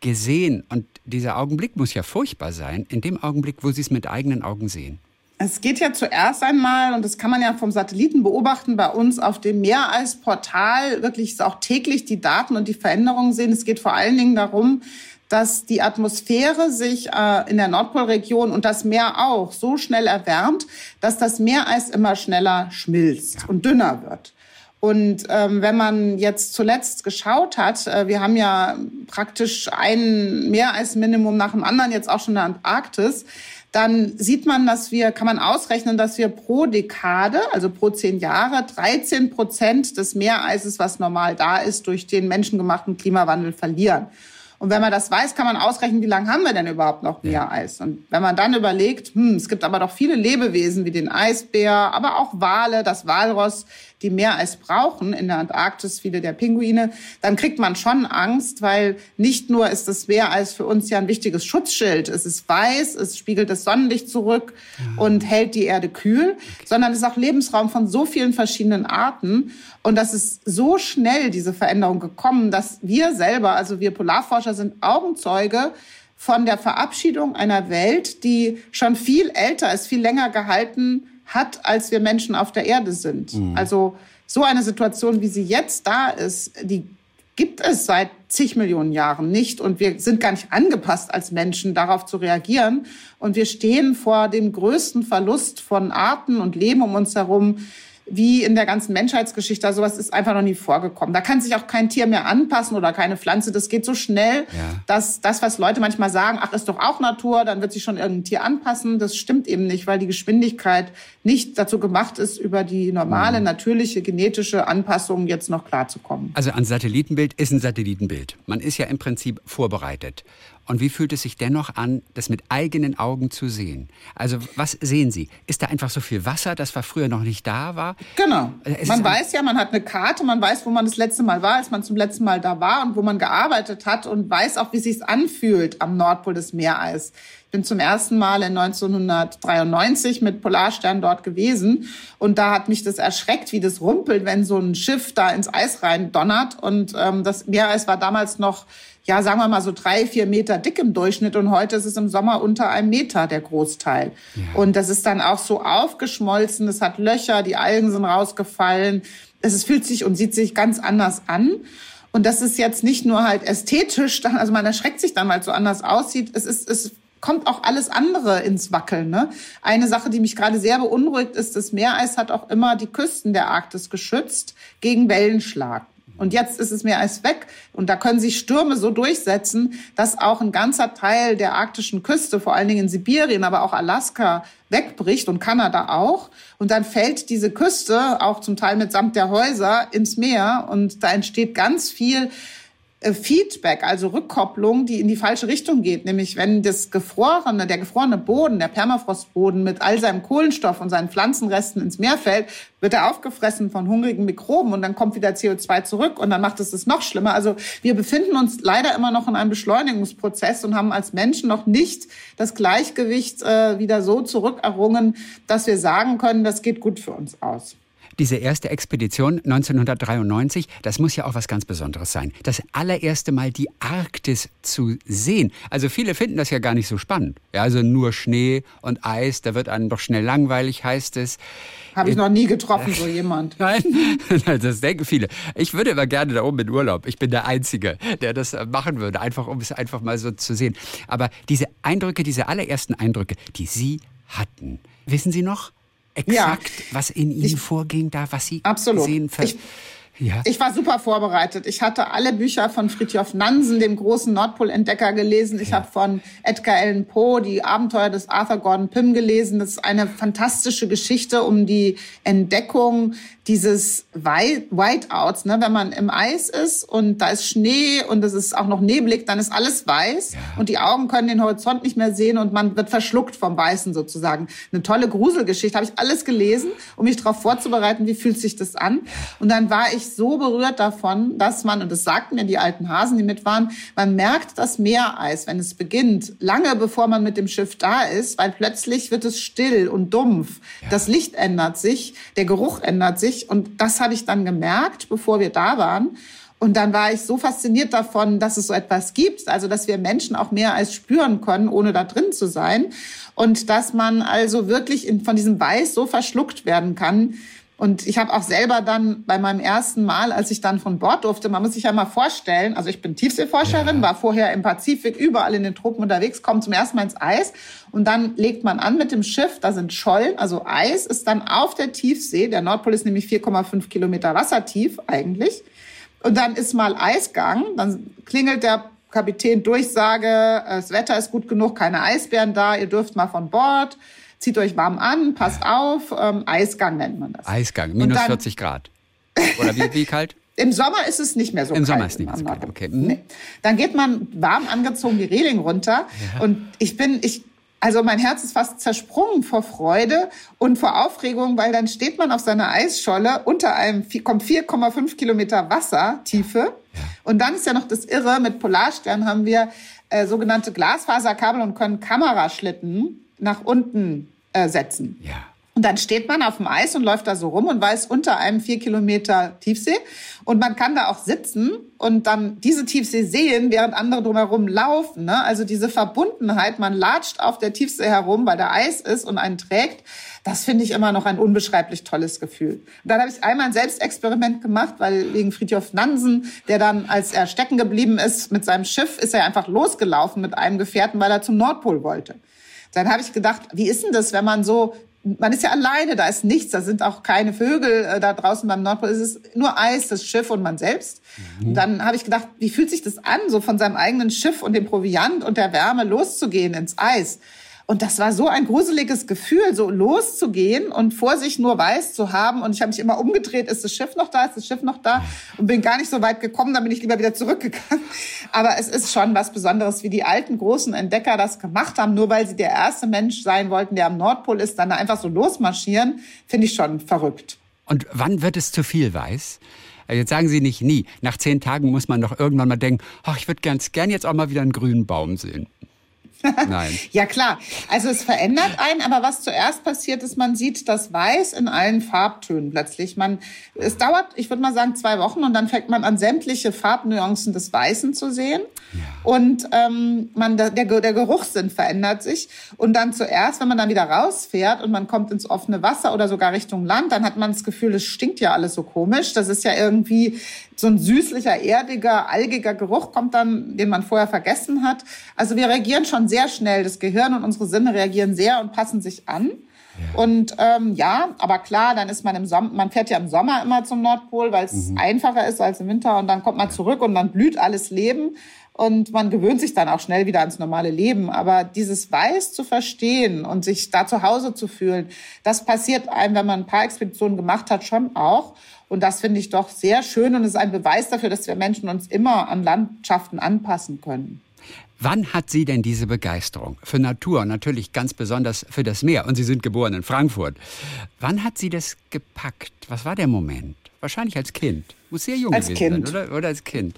gesehen? Und dieser Augenblick muss ja furchtbar sein, in dem Augenblick, wo Sie es mit eigenen Augen sehen. Es geht ja zuerst einmal, und das kann man ja vom Satelliten beobachten, bei uns auf dem Meereisportal wirklich auch täglich die Daten und die Veränderungen sehen. Es geht vor allen Dingen darum, dass die Atmosphäre sich äh, in der Nordpolregion und das Meer auch so schnell erwärmt, dass das Meereis immer schneller schmilzt und dünner wird. Und ähm, wenn man jetzt zuletzt geschaut hat, äh, wir haben ja praktisch ein Meereisminimum nach dem anderen jetzt auch schon in der Antarktis, dann sieht man, dass wir, kann man ausrechnen, dass wir pro Dekade, also pro zehn Jahre, 13 Prozent des Meereises, was normal da ist, durch den menschengemachten Klimawandel verlieren. Und wenn man das weiß, kann man ausrechnen, wie lange haben wir denn überhaupt noch Meereis. Und wenn man dann überlegt, hm, es gibt aber doch viele Lebewesen wie den Eisbär, aber auch Wale, das Walross, die Meereis brauchen, in der Antarktis viele der Pinguine, dann kriegt man schon Angst, weil nicht nur ist das Meereis für uns ja ein wichtiges Schutzschild, es ist weiß, es spiegelt das Sonnenlicht zurück ja. und hält die Erde kühl, sondern es ist auch Lebensraum von so vielen verschiedenen Arten. Und das ist so schnell, diese Veränderung gekommen, dass wir selber, also wir Polarforscher sind Augenzeuge von der Verabschiedung einer Welt, die schon viel älter ist, viel länger gehalten hat, als wir Menschen auf der Erde sind. Mhm. Also so eine Situation, wie sie jetzt da ist, die gibt es seit zig Millionen Jahren nicht. Und wir sind gar nicht angepasst als Menschen, darauf zu reagieren. Und wir stehen vor dem größten Verlust von Arten und Leben um uns herum, wie in der ganzen Menschheitsgeschichte. Also sowas ist einfach noch nie vorgekommen. Da kann sich auch kein Tier mehr anpassen oder keine Pflanze. Das geht so schnell, ja. dass das, was Leute manchmal sagen, ach, ist doch auch Natur, dann wird sich schon irgendein Tier anpassen. Das stimmt eben nicht, weil die Geschwindigkeit nicht dazu gemacht ist, über die normale, mhm. natürliche, genetische Anpassung jetzt noch klarzukommen. Also ein Satellitenbild ist ein Satellitenbild. Man ist ja im Prinzip vorbereitet. Und wie fühlt es sich dennoch an, das mit eigenen Augen zu sehen? Also was sehen Sie? Ist da einfach so viel Wasser, das war früher noch nicht da war? Genau. Es man weiß ja, man hat eine Karte, man weiß, wo man das letzte Mal war, als man zum letzten Mal da war und wo man gearbeitet hat und weiß auch, wie es sich anfühlt am Nordpol des Meereis. Ich bin zum ersten Mal in 1993 mit Polarstern dort gewesen und da hat mich das erschreckt, wie das rumpelt, wenn so ein Schiff da ins Eis rein donnert und ähm, das Meereis war damals noch ja, sagen wir mal so drei, vier Meter dick im Durchschnitt und heute ist es im Sommer unter einem Meter der Großteil. Ja. Und das ist dann auch so aufgeschmolzen, es hat Löcher, die Algen sind rausgefallen. Es fühlt sich und sieht sich ganz anders an. Und das ist jetzt nicht nur halt ästhetisch, also man erschreckt sich dann, weil es so anders aussieht. Es ist, es kommt auch alles andere ins Wackeln. Ne? Eine Sache, die mich gerade sehr beunruhigt, ist, das Meereis hat auch immer die Küsten der Arktis geschützt gegen Wellenschlag. Und jetzt ist es mehr als weg. Und da können sich Stürme so durchsetzen, dass auch ein ganzer Teil der arktischen Küste, vor allen Dingen in Sibirien, aber auch Alaska, wegbricht und Kanada auch. Und dann fällt diese Küste, auch zum Teil mitsamt der Häuser, ins Meer. Und da entsteht ganz viel Feedback, also Rückkopplung, die in die falsche Richtung geht. Nämlich wenn das gefrorene, der gefrorene Boden, der Permafrostboden mit all seinem Kohlenstoff und seinen Pflanzenresten ins Meer fällt, wird er aufgefressen von hungrigen Mikroben und dann kommt wieder CO2 zurück und dann macht es es noch schlimmer. Also wir befinden uns leider immer noch in einem Beschleunigungsprozess und haben als Menschen noch nicht das Gleichgewicht äh, wieder so zurückerrungen, dass wir sagen können, das geht gut für uns aus. Diese erste Expedition 1993, das muss ja auch was ganz Besonderes sein. Das allererste Mal die Arktis zu sehen. Also viele finden das ja gar nicht so spannend. Ja, also nur Schnee und Eis, da wird einem doch schnell langweilig, heißt es. Habe ich noch nie getroffen, so jemand. Nein, das denken viele. Ich würde immer gerne da oben in Urlaub. Ich bin der Einzige, der das machen würde, einfach um es einfach mal so zu sehen. Aber diese Eindrücke, diese allerersten Eindrücke, die Sie hatten, wissen Sie noch? Exakt, ja. was in Ihnen ich, vorging, da, was Sie absolut. sehen? Ich, ja. Ich war super vorbereitet. Ich hatte alle Bücher von Fritjof Nansen, dem großen Nordpolentdecker, gelesen. Ich ja. habe von Edgar Allan Poe die Abenteuer des Arthur Gordon Pym gelesen. Das ist eine fantastische Geschichte um die Entdeckung dieses Whiteouts, ne? wenn man im Eis ist und da ist Schnee und es ist auch noch neblig, dann ist alles weiß ja. und die Augen können den Horizont nicht mehr sehen und man wird verschluckt vom Weißen sozusagen. Eine tolle Gruselgeschichte, habe ich alles gelesen, um mich darauf vorzubereiten, wie fühlt sich das an. Und dann war ich so berührt davon, dass man, und das sagten mir die alten Hasen, die mit waren, man merkt das Meereis, wenn es beginnt, lange bevor man mit dem Schiff da ist, weil plötzlich wird es still und dumpf. Ja. Das Licht ändert sich, der Geruch ändert sich ich. Und das habe ich dann gemerkt, bevor wir da waren. Und dann war ich so fasziniert davon, dass es so etwas gibt, also dass wir Menschen auch mehr als spüren können, ohne da drin zu sein. Und dass man also wirklich in, von diesem Weiß so verschluckt werden kann, und ich habe auch selber dann bei meinem ersten Mal, als ich dann von Bord durfte, man muss sich ja mal vorstellen, also ich bin Tiefseeforscherin, ja. war vorher im Pazifik, überall in den Tropen unterwegs, komme zum ersten Mal ins Eis und dann legt man an mit dem Schiff, da sind Schollen, also Eis ist dann auf der Tiefsee, der Nordpol ist nämlich 4,5 Kilometer wassertief eigentlich. Und dann ist mal Eisgang, dann klingelt der Kapitän Durchsage, das Wetter ist gut genug, keine Eisbären da, ihr dürft mal von Bord zieht euch warm an, passt auf. Ähm, Eisgang nennt man das. Eisgang, minus dann, 40 Grad. Oder wie, wie kalt? Im Sommer ist es nicht mehr so Im kalt. Sommer ist es nicht mehr so kalt, okay. Mhm. Nee. Dann geht man warm angezogen die Reling runter Ja. und ich bin, ich, also mein Herz ist fast zersprungen vor Freude und vor Aufregung, weil dann steht man auf seiner Eisscholle unter einem, kommt 4,5 Kilometer Wasser Tiefe. Und dann ist ja noch das Irre, mit Polarstern haben wir äh, sogenannte Glasfaserkabel und können Kameraschlitten nach unten äh, setzen. Ja. Und dann steht man auf dem Eis und läuft da so rum und weiß unter einem vier Kilometer Tiefsee. Und man kann da auch sitzen und dann diese Tiefsee sehen, während andere drumherum laufen. Ne? Also diese Verbundenheit, man latscht auf der Tiefsee herum, weil da Eis ist und einen trägt. Das finde ich immer noch ein unbeschreiblich tolles Gefühl. Und dann habe ich einmal ein Selbstexperiment gemacht, weil wegen Friedhof Nansen, der dann, als er stecken geblieben ist mit seinem Schiff, ist er einfach losgelaufen mit einem Gefährten, weil er zum Nordpol wollte. Dann habe ich gedacht, wie ist denn das, wenn man so, man ist ja alleine, da ist nichts, da sind auch keine Vögel äh, da draußen beim Nordpol, es ist nur Eis, das Schiff und man selbst. Und dann habe ich gedacht, wie fühlt sich das an, so von seinem eigenen Schiff und dem Proviant und der Wärme loszugehen ins Eis? Und das war so ein gruseliges Gefühl, so loszugehen und vor sich nur weiß zu haben. Und ich habe mich immer umgedreht, ist das Schiff noch da, ist das Schiff noch da? Und bin gar nicht so weit gekommen, dann bin ich lieber wieder zurückgegangen. Aber es ist schon was Besonderes, wie die alten großen Entdecker das gemacht haben. Nur weil sie der erste Mensch sein wollten, der am Nordpol ist, dann da einfach so losmarschieren, finde ich schon verrückt. Und wann wird es zu viel weiß? Äh, Jetzt sagen Sie nicht nie. Nach zehn Tagen muss man doch irgendwann mal denken, ach, ich würde ganz gern jetzt auch mal wieder einen grünen Baum sehen. Nein. Ja klar, also es verändert einen, aber was zuerst passiert ist, man sieht das Weiß in allen Farbtönen plötzlich. Man, es dauert, ich würde mal sagen, zwei Wochen und dann fängt man an, sämtliche Farbnuancen des Weißen zu sehen. Und ähm, man, der der Geruchssinn verändert sich. Und dann zuerst, wenn man dann wieder rausfährt und man kommt ins offene Wasser oder sogar Richtung Land, dann hat man das Gefühl, es stinkt ja alles so komisch. Das ist ja irgendwie so ein süßlicher, erdiger, algiger Geruch kommt dann, den man vorher vergessen hat. Also wir reagieren schon sehr schnell. Das Gehirn und unsere Sinne reagieren sehr und passen sich an. Und ähm, ja, aber klar, dann ist man im Sommer, man fährt ja im Sommer immer zum Nordpol, weil es einfacher ist als im Winter und dann kommt man zurück und dann blüht alles Leben und man gewöhnt sich dann auch schnell wieder ans normale Leben. Aber dieses Weiß zu verstehen und sich da zu Hause zu fühlen, das passiert einem, wenn man ein paar Expeditionen gemacht hat, schon auch. Und das finde ich doch sehr schön und ist ein Beweis dafür, dass wir Menschen uns immer an Landschaften anpassen können. Wann hat Sie denn diese Begeisterung für Natur natürlich ganz besonders für das Meer? Und Sie sind geboren in Frankfurt. Wann hat Sie das gepackt? Was war der Moment? Wahrscheinlich als Kind. Muss sehr jung Als gewesen Kind. sein, oder? Oder als Kind.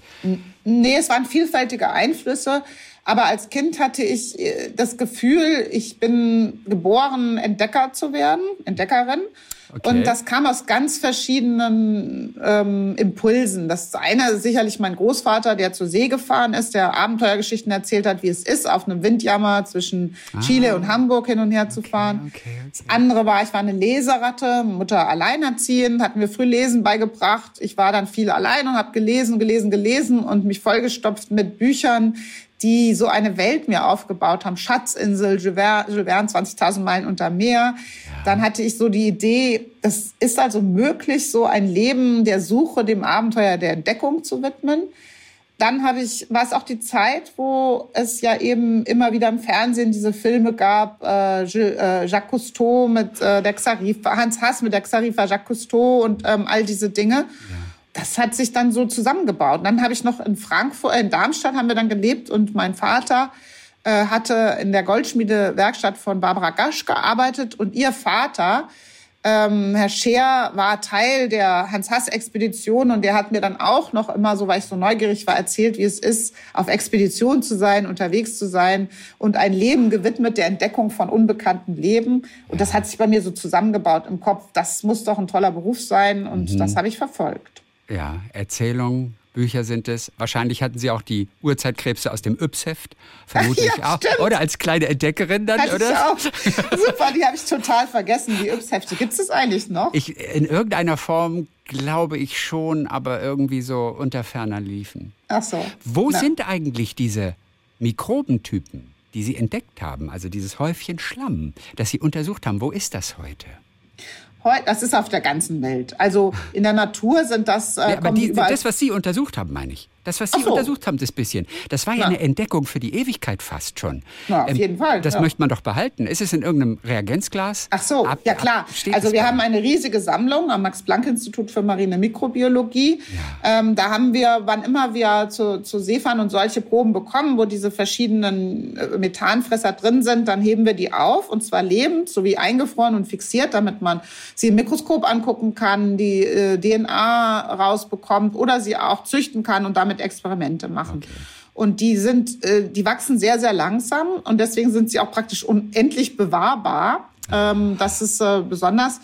Nee, es waren vielfältige Einflüsse. Aber als Kind hatte ich äh, das Gefühl, ich bin geboren, Entdecker zu werden, Entdeckerin. Okay. Und das kam aus ganz verschiedenen ähm, Impulsen. Das eine ist sicherlich mein Großvater, der zur See gefahren ist, der Abenteuergeschichten erzählt hat, wie es ist, auf einem Windjammer zwischen Chile und Hamburg hin und her zu fahren. Ah. okay, okay. Das andere war, ich war eine Leseratte, Mutter alleinerziehend, hat mir früh Lesen beigebracht. Ich war dann viel allein und habe gelesen, gelesen, gelesen und mich vollgestopft mit Büchern, die so eine Welt mir aufgebaut haben. Schatzinsel, Jules Verne, Jules Verne 20.000 Meilen unter Meer. Dann hatte ich so die Idee, das ist also möglich, so ein Leben der Suche, dem Abenteuer der Entdeckung zu widmen. Dann habe ich, war es auch die Zeit, wo es ja eben immer wieder im Fernsehen diese Filme gab, äh, äh, Jacques Cousteau mit äh, der Xarifa, Hans Hass mit der Xarifa, Jacques Cousteau und ähm, all diese Dinge. Das hat sich dann so zusammengebaut. Und dann habe ich noch in Frankfurt, äh, in Darmstadt haben wir dann gelebt und mein Vater äh, hatte in der Goldschmiedewerkstatt von Barbara Gasch gearbeitet und ihr Vater ähm, Herr Scheer war Teil der Hans-Hass-Expedition und der hat mir dann auch noch immer, so weil ich so neugierig war, erzählt, wie es ist, auf Expedition zu sein, unterwegs zu sein und ein Leben gewidmet der Entdeckung von unbekannten Leben. Und das hat sich bei mir so zusammengebaut im Kopf. Das muss doch ein toller Beruf sein und das habe ich verfolgt. Ja, Erzählungen, Bücher sind es. Wahrscheinlich hatten Sie auch die Urzeitkrebse aus dem Yps-Heft. Vermute Ja, auch. stimmt. Oder als kleine Entdeckerin dann, Hatte oder? ich auch. Super, die habe ich total vergessen, die Yps-Hefte. Gibt es das eigentlich noch? Ich, in irgendeiner Form glaube ich schon, aber irgendwie so unter ferner liefen. Ach so. Wo Na. sind eigentlich diese Mikrobentypen, die Sie entdeckt haben? Also dieses Häufchen Schlamm, das Sie untersucht haben. Wo ist das heute? Das ist auf der ganzen Welt. Also in der Natur sind das. Äh, Ja, aber die, das, was Sie untersucht haben, meine ich. Das, was Sie so. untersucht haben, das bisschen. Das war ja Na. eine Entdeckung für die Ewigkeit fast schon. Ähm, Na, auf jeden Fall, Das ja. möchte man doch behalten. Ist es in irgendeinem Reagenzglas? Ach so, Ab- ja klar. also wir haben eine riesige Sammlung am Max-Planck-Institut für marine Mikrobiologie. Ähm, da haben wir, wann immer wir zu, zu Seefahren und solche Proben bekommen, wo diese verschiedenen äh, Methanfresser drin sind, dann heben wir die auf und zwar lebend sowie eingefroren und fixiert, damit man sie im Mikroskop angucken kann, die äh, DNA rausbekommt oder sie auch züchten kann und damit Experimente machen. Und die sind, äh, die wachsen sehr, sehr langsam und deswegen sind sie auch praktisch unendlich bewahrbar. Ähm, das ist äh, besonders.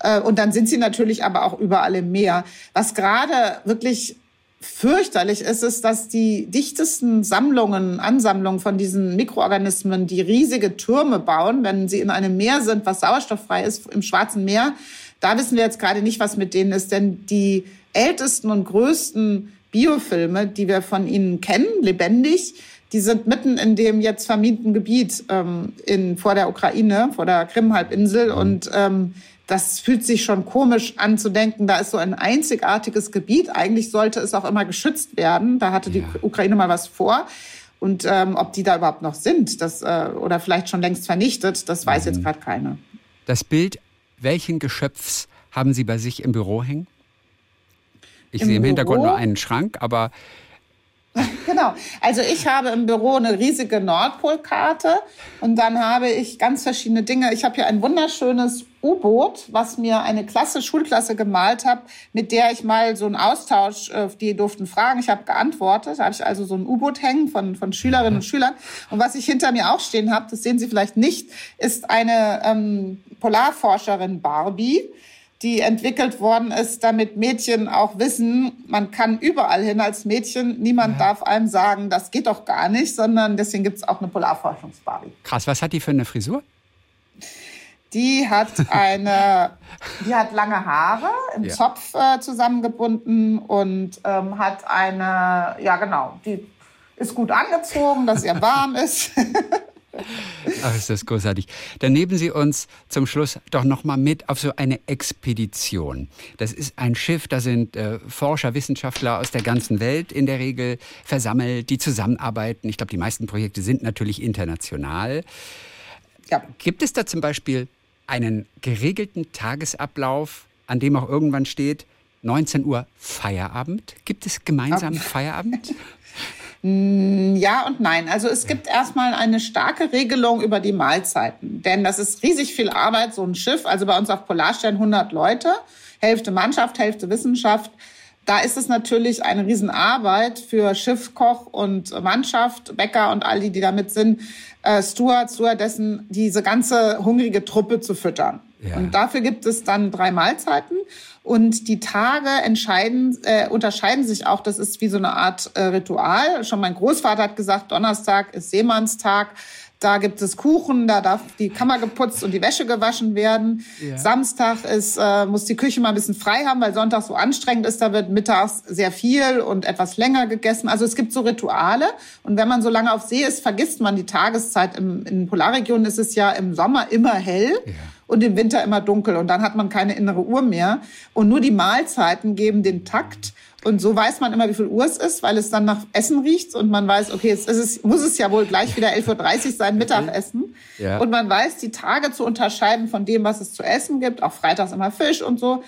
Äh, und dann sind sie natürlich aber auch überall im Meer. Was gerade wirklich fürchterlich ist, ist, dass die dichtesten Sammlungen, Ansammlungen von diesen Mikroorganismen, die riesige Türme bauen, wenn sie in einem Meer sind, was sauerstofffrei ist, im Schwarzen Meer, da wissen wir jetzt gerade nicht, was mit denen ist, denn die ältesten und größten Biofilme, die wir von ihnen kennen, lebendig, die sind mitten in dem jetzt vermienten Gebiet ähm, in, vor der Ukraine, vor der Krim-Halbinsel. Und ähm, das fühlt sich schon komisch an zu denken, da ist so ein einzigartiges Gebiet. Eigentlich sollte es auch immer geschützt werden. Da hatte die Ukraine mal was vor. Und ähm, ob die da überhaupt noch sind, das, äh, oder vielleicht schon längst vernichtet, das weiß jetzt gerade keiner. Das Bild, welchen Geschöpfs haben Sie bei sich im Büro hängen? Ich Im sehe im Hintergrund Büro? nur einen Schrank, aber Genau. Also ich habe im Büro eine riesige Nordpolkarte und dann habe ich ganz verschiedene Dinge. Ich habe hier ein wunderschönes U-Boot, was mir eine Klasse, Schulklasse gemalt hat, mit der ich mal so einen Austausch, äh, die durften fragen, ich habe geantwortet. Da habe ich also so ein U-Boot hängen von, von Schülerinnen und Schülern. Und was ich hinter mir auch stehen habe, das sehen Sie vielleicht nicht, ist eine ähm, Polarforscherin Barbie die entwickelt worden ist, damit Mädchen auch wissen, man kann überall hin als Mädchen. Niemand darf einem sagen, das geht doch gar nicht, sondern deswegen gibt es auch eine Polarforschungsbarbie. krass, was hat die für eine Frisur? Die hat eine, die hat lange Haare im Ja. Zopf äh, zusammengebunden und ähm, hat eine, ja genau, die ist gut angezogen, dass ihr warm ist. Ach, ist das großartig. Dann nehmen Sie uns zum Schluss doch noch mal mit auf so eine Expedition. Das ist ein Schiff, da sind äh, Forscher, Wissenschaftler aus der ganzen Welt in der Regel versammelt, die zusammenarbeiten. Ich glaube, die meisten Projekte sind natürlich international. ja. Gibt es da zum Beispiel einen geregelten Tagesablauf, an dem auch irgendwann steht, 19 Uhr Feierabend? Gibt es gemeinsam Feierabend? Ja und nein. Also es gibt erstmal eine starke Regelung über die Mahlzeiten. Denn das ist riesig viel Arbeit, so ein Schiff. Also bei uns auf Polarstern 100 Leute, Hälfte Mannschaft, Hälfte Wissenschaft. Da ist es natürlich eine Riesenarbeit für Schiffkoch und Mannschaft, Bäcker und all die, die damit sind, äh, Steward, Stewardessen, diese ganze hungrige Truppe zu füttern. Ja. Und dafür gibt es dann drei Mahlzeiten. Und die Tage entscheiden, äh, unterscheiden sich auch. Das ist wie so eine Art äh, Ritual. Schon mein Großvater hat gesagt, Donnerstag ist Seemannstag. Da gibt es Kuchen, da darf die Kammer geputzt und die Wäsche gewaschen werden. Ja. Samstag ist, äh, muss die Küche mal ein bisschen frei haben, weil Sonntag so anstrengend ist. Da wird mittags sehr viel und etwas länger gegessen. Also es gibt so Rituale. Und wenn man so lange auf See ist, vergisst man die Tageszeit. Im, in Polarregionen ist es ja im Sommer immer hell und im Winter immer dunkel. Und dann hat man keine innere Uhr mehr. Und nur die Mahlzeiten geben den Takt. Und so weiß man immer, wie viel Uhr es ist, weil es dann nach Essen riecht und man weiß, okay, jetzt ist es, muss es ja wohl gleich wieder 11.30 Uhr sein, Mittagessen. Ja. Und man weiß, die Tage zu unterscheiden von dem, was es zu essen gibt. Auch freitags immer Fisch und so.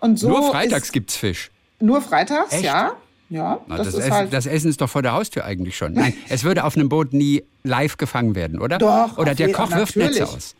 Und so Nur freitags ist, gibt's Fisch. Nur freitags, Echt? ja. Ja, Na, das, das, Essen, halt. das Essen ist doch vor der Haustür eigentlich schon. Nein, es würde auf einem Boot nie live gefangen werden, oder? Doch, Oder der Koch wirft Netze natürlich. aus.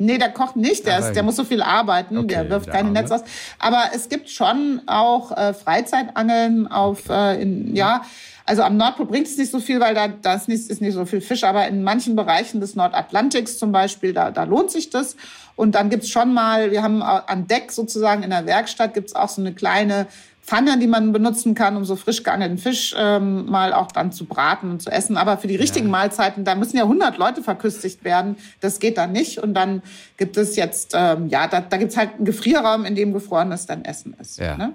Nee, der kocht nicht, der, ist, der muss so viel arbeiten, Okay, der wirft keine Arme. Netze aus. Aber es gibt schon auch äh, Freizeitangeln auf, äh, in, ja, also am Nordpol bringt es nicht so viel, weil da, da ist, nicht, ist nicht so viel Fisch, aber in manchen Bereichen des Nordatlantiks zum Beispiel, da, da lohnt sich das. Und dann gibt's schon mal, wir haben an Deck sozusagen in der Werkstatt gibt's auch so eine kleine Pfanne, die man benutzen kann, um so frisch geangelten Fisch ähm, mal auch dann zu braten und zu essen. Aber für die richtigen Mahlzeiten, da müssen ja 100 Leute verköstigt werden. Das geht dann nicht. Und dann gibt es jetzt, ähm, ja, da, da gibt's halt einen Gefrierraum, in dem gefrorenes dann Essen ist. Ja. Ne?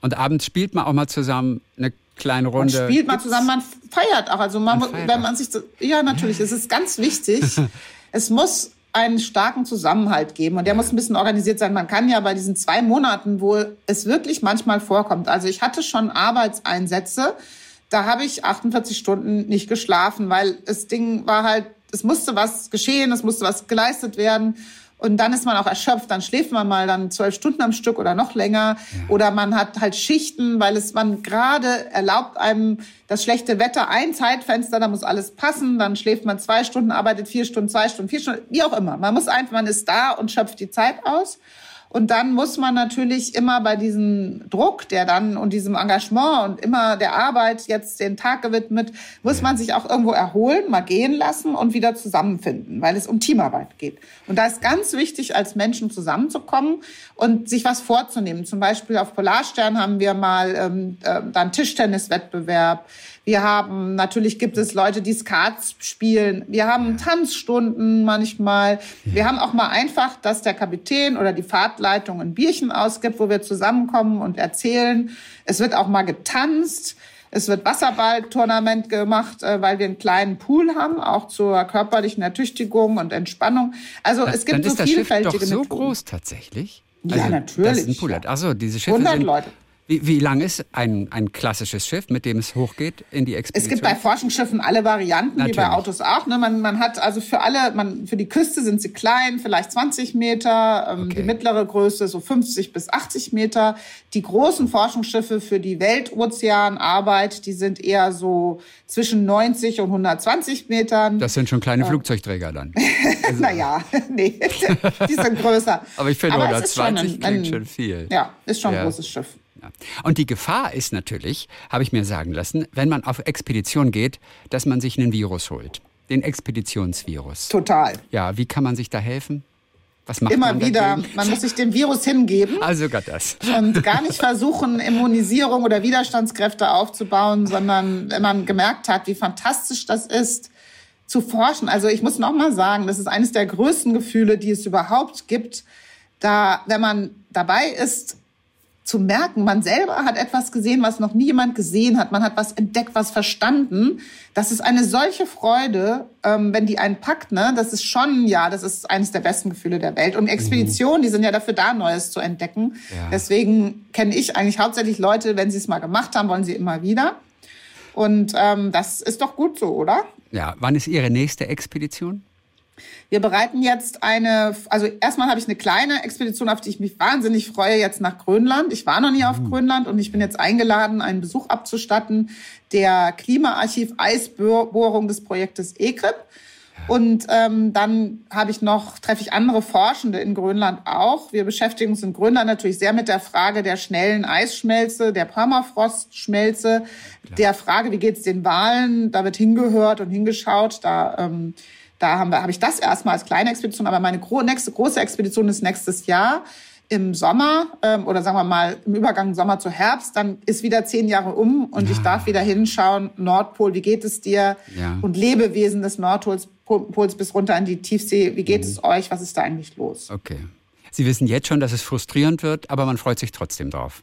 Und abends spielt man auch mal zusammen eine kleine Man Runde. spielt mal Gibt's- zusammen, man feiert auch. Also man, Man wenn man sich, ja natürlich, es ist ganz wichtig. es muss einen starken Zusammenhalt geben und der muss ein bisschen organisiert sein. Man kann ja bei diesen zwei Monaten, wo es wirklich manchmal vorkommt. Also ich hatte schon Arbeitseinsätze, da habe ich 48 Stunden nicht geschlafen, weil das Ding war halt, es musste was geschehen, es musste was geleistet werden. Und dann ist man auch erschöpft, dann schläft man mal dann zwölf Stunden am Stück oder noch länger. Ja. Oder man hat halt Schichten, weil es man gerade erlaubt einem das schlechte Wetter, ein Zeitfenster, da muss alles passen, dann schläft man zwei Stunden, arbeitet vier Stunden, zwei Stunden, vier Stunden, wie auch immer. Man muss einfach, man ist da und schöpft die Zeit aus. Und dann muss man natürlich immer bei diesem Druck, der dann und diesem Engagement und immer der Arbeit jetzt den Tag gewidmet, muss man sich auch irgendwo erholen, mal gehen lassen und wieder zusammenfinden, weil es um Teamarbeit geht. Und da ist ganz wichtig, als Menschen zusammenzukommen und sich was vorzunehmen. Zum Beispiel auf Polarstern haben wir mal ähm, äh, dann Tischtenniswettbewerb. Wir haben, natürlich gibt es Leute, die Skat spielen. Wir haben Tanzstunden manchmal. Wir haben auch mal einfach, dass der Kapitän oder die Fahrtleitung ein Bierchen ausgibt, wo wir zusammenkommen und erzählen. Es wird auch mal getanzt. Es wird Wasserballtournament gemacht, äh, weil wir einen kleinen Pool haben, auch zur körperlichen Ertüchtigung und Entspannung. Also es gibt dann so vielfältige Schiff doch so Methoden. groß tatsächlich. Ja, also, natürlich. Das ist ein Pool. Also diese Schiffe 100 sind Leute. Wie, wie lang ist ein, ein klassisches Schiff, mit dem es hochgeht in die Expedition? Es gibt bei Forschungsschiffen alle Varianten, Natürlich. wie bei Autos auch. Ne? Man, man hat also für alle, man, für die Küste sind sie klein, vielleicht 20 Meter, ähm, okay. die mittlere Größe so 50 bis 80 Meter. Die großen Forschungsschiffe für die Weltozeanarbeit, die sind eher so zwischen 90 und 120 Metern. Das sind schon kleine äh, Flugzeugträger dann. Also. naja, nee, die sind größer. Aber ich finde 120 klingt schon viel. Ja, ist schon ja. ein großes Schiff. Und die Gefahr ist natürlich, habe ich mir sagen lassen, wenn man auf Expedition geht, dass man sich einen Virus holt. Den Expeditionsvirus. Total. Ja, wie kann man sich da helfen? Was macht Immer wieder. Dagegen? Man muss sich dem Virus hingeben. Also sogar das. Und gar nicht versuchen, Immunisierung oder Widerstandskräfte aufzubauen, sondern wenn man gemerkt hat, wie fantastisch das ist, zu forschen. Also ich muss noch mal sagen, das ist eines der größten Gefühle, die es überhaupt gibt, da, wenn man dabei ist, zu merken, man selber hat etwas gesehen, was noch nie jemand gesehen hat. Man hat was entdeckt, was verstanden. Das ist eine solche Freude, ähm, wenn die einen packt. Ne? Das ist schon, ja, das ist eines der besten Gefühle der Welt. Und Expeditionen, mhm. die sind ja dafür da, Neues zu entdecken. Ja. Deswegen kenne ich eigentlich hauptsächlich Leute, wenn sie es mal gemacht haben, wollen sie immer wieder. Und ähm, das ist doch gut so, oder? Ja, wann ist Ihre nächste Expedition? Wir bereiten jetzt eine, also erstmal habe ich eine kleine Expedition, auf die ich mich wahnsinnig freue, jetzt nach Grönland. Ich war noch nie auf mhm. Grönland und ich bin jetzt eingeladen, einen Besuch abzustatten der Klimaarchiv Eisbohrung des Projektes ECRIP. Und ähm, dann habe ich noch, treffe ich andere Forschende in Grönland auch. Wir beschäftigen uns in Grönland natürlich sehr mit der Frage der schnellen Eisschmelze, der Permafrostschmelze, Klar. der Frage, wie geht es den Walen. Da wird hingehört und hingeschaut. Da ähm, da habe ich das erstmal als kleine Expedition, aber meine gro nächste große Expedition ist nächstes Jahr im Sommer ähm, oder sagen wir mal im Übergang Sommer zu Herbst, dann ist wieder zehn Jahre um und ja. ich darf wieder hinschauen, Nordpol, wie geht es dir? Ja. Und Lebewesen des Nordpols Pols bis runter in die Tiefsee, wie geht mhm. es euch? Was ist da eigentlich los? Okay. Sie wissen jetzt schon, dass es frustrierend wird, aber man freut sich trotzdem drauf.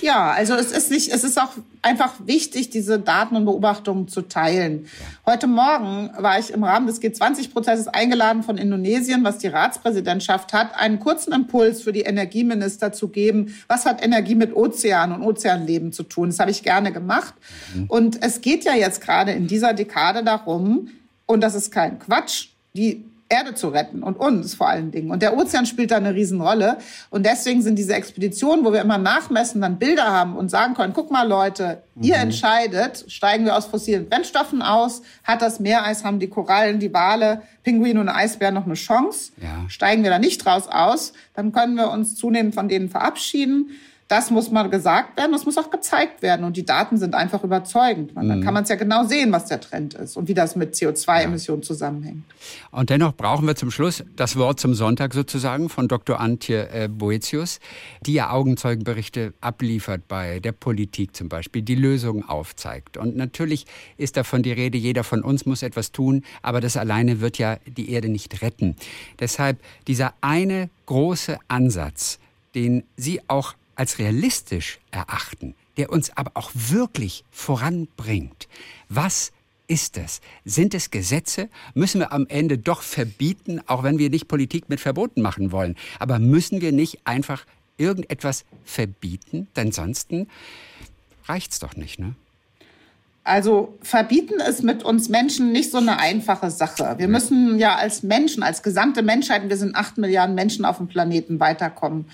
Ja, also es ist nicht, es ist auch einfach wichtig, diese Daten und Beobachtungen zu teilen. Ja. Heute Morgen war ich im Rahmen des G20-Prozesses eingeladen von Indonesien, was die Ratspräsidentschaft hat, einen kurzen Impuls für die Energieminister zu geben. Was hat Energie mit Ozean und Ozeanleben zu tun? Das habe ich gerne gemacht. Mhm. Und es geht ja jetzt gerade in dieser Dekade darum, und das ist kein Quatsch, die Erde zu retten und uns vor allen Dingen. Und der Ozean spielt da eine Riesenrolle. Und deswegen sind diese Expeditionen, wo wir immer nachmessen, dann Bilder haben und sagen können, guck mal Leute, mhm. ihr entscheidet, steigen wir aus fossilen Brennstoffen aus, hat das Meereis, haben die Korallen, die Wale, Pinguine und Eisbären noch eine Chance, ja. steigen wir da nicht draus aus, dann können wir uns zunehmend von denen verabschieden. Das muss mal gesagt werden, das muss auch gezeigt werden. Und die Daten sind einfach überzeugend. Man, mhm. Dann kann man es ja genau sehen, was der Trend ist und wie das mit CO2-Emissionen ja. zusammenhängt. Und dennoch brauchen wir zum Schluss das Wort zum Sonntag sozusagen von Dr. Antje äh, Boetius, die ja Augenzeugenberichte abliefert bei der Politik zum Beispiel, die Lösungen aufzeigt. Und natürlich ist davon die Rede, jeder von uns muss etwas tun, aber das alleine wird ja die Erde nicht retten. Deshalb dieser eine große Ansatz, den Sie auch als realistisch erachten, der uns aber auch wirklich voranbringt. Was ist es? Sind es Gesetze? Müssen wir am Ende doch verbieten, auch wenn wir nicht Politik mit Verboten machen wollen? Aber müssen wir nicht einfach irgendetwas verbieten? Denn sonst reicht's doch nicht, ne? Also verbieten ist mit uns Menschen nicht so eine einfache Sache. Wir müssen ja als Menschen, als gesamte Menschheit, wir sind acht Milliarden Menschen auf dem Planeten, weiterkommen.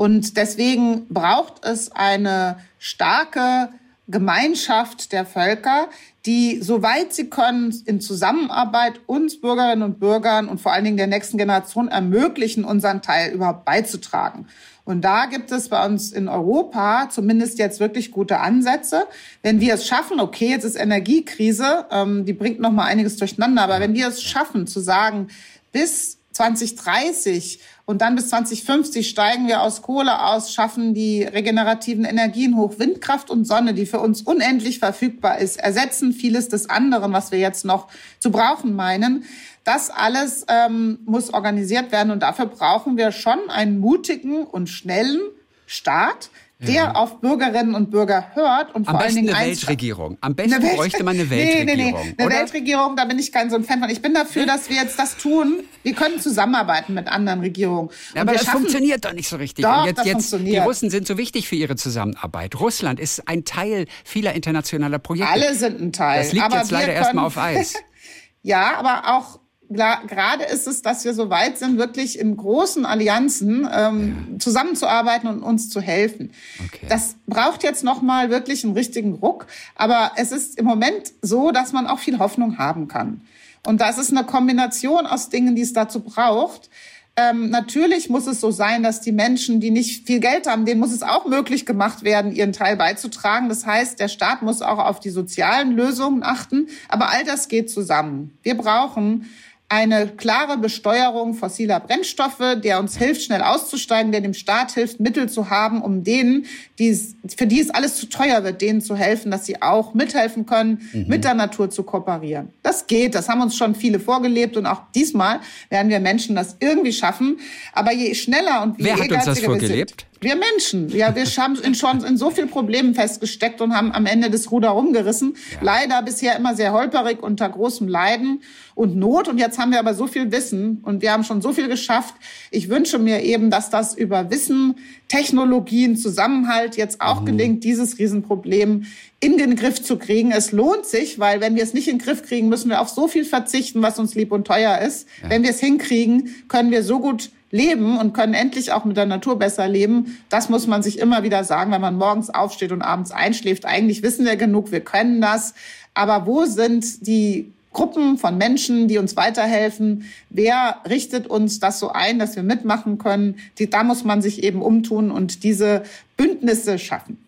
Und deswegen braucht es eine starke Gemeinschaft der Völker, die, soweit sie können, in Zusammenarbeit uns Bürgerinnen und Bürgern und vor allen Dingen der nächsten Generation ermöglichen, unseren Teil überhaupt beizutragen. Und da gibt es bei uns in Europa zumindest jetzt wirklich gute Ansätze. Wenn wir es schaffen, okay, jetzt ist Energiekrise, ähm, die bringt noch mal einiges durcheinander, aber wenn wir es schaffen zu sagen, bis 2030 und dann bis 2050 steigen wir aus Kohle aus, schaffen die regenerativen Energien hoch. Windkraft und Sonne, die für uns unendlich verfügbar ist, ersetzen vieles des anderen, was wir jetzt noch zu brauchen meinen. Das alles ähm, muss organisiert werden und dafür brauchen wir schon einen mutigen und schnellen Staat, der ja. auf Bürgerinnen und Bürger hört und Am vor allen Dingen eine Weltregierung. Am besten eine Welt bräuchte man eine Weltregierung. Nee, nee, nee. Eine oder? Weltregierung, da bin ich kein so ein Fan von. Ich bin dafür, dass wir jetzt das tun. Wir können zusammenarbeiten mit anderen Regierungen. Ja, aber das funktioniert doch nicht so richtig. Doch, jetzt, das jetzt, funktioniert. Die Russen sind so wichtig für ihre Zusammenarbeit. Russland ist ein Teil vieler internationaler Projekte. Alle sind ein Teil. Das liegt aber jetzt leider erstmal auf Eis. ja, aber auch gerade ist es, dass wir so weit sind, wirklich in großen Allianzen ähm, ja. zusammenzuarbeiten und uns zu helfen. Okay. Das braucht jetzt noch mal wirklich einen richtigen Ruck, aber es ist im Moment so, dass man auch viel Hoffnung haben kann. Und das ist eine Kombination aus Dingen, die es dazu braucht. Ähm, natürlich muss es so sein, dass die Menschen, die nicht viel Geld haben, denen muss es auch möglich gemacht werden, ihren Teil beizutragen. Das heißt, der Staat muss auch auf die sozialen Lösungen achten. Aber all das geht zusammen. Wir brauchen eine klare Besteuerung fossiler Brennstoffe, der uns hilft, schnell auszusteigen, der dem Staat hilft, Mittel zu haben, um denen, für die es alles zu teuer wird, denen zu helfen, dass sie auch mithelfen können, mhm. mit der Natur zu kooperieren. Das geht, das haben uns schon viele vorgelebt und auch diesmal werden wir Menschen das irgendwie schaffen. Aber je schneller und wie Wer hat uns das vorgelebt? Wir Menschen, ja, wir haben in schon in so viel Problemen festgesteckt und haben am Ende das Ruder rumgerissen. Ja. Leider bisher immer sehr holperig unter großem Leiden und Not. Und jetzt haben wir aber so viel Wissen und wir haben schon so viel geschafft. Ich wünsche mir eben, dass das über Wissen, Technologien, Zusammenhalt jetzt auch mhm. gelingt, dieses Riesenproblem in den Griff zu kriegen. Es lohnt sich, weil wenn wir es nicht in den Griff kriegen, müssen wir auf so viel verzichten, was uns lieb und teuer ist. Ja. Wenn wir es hinkriegen, können wir so gut leben und können endlich auch mit der Natur besser leben. Das muss man sich immer wieder sagen, wenn man morgens aufsteht und abends einschläft. Eigentlich wissen wir genug, wir können das. Aber wo sind die Gruppen von Menschen, die uns weiterhelfen? Wer richtet uns das so ein, dass wir mitmachen können? Die, da muss man sich eben umtun und diese Bündnisse schaffen.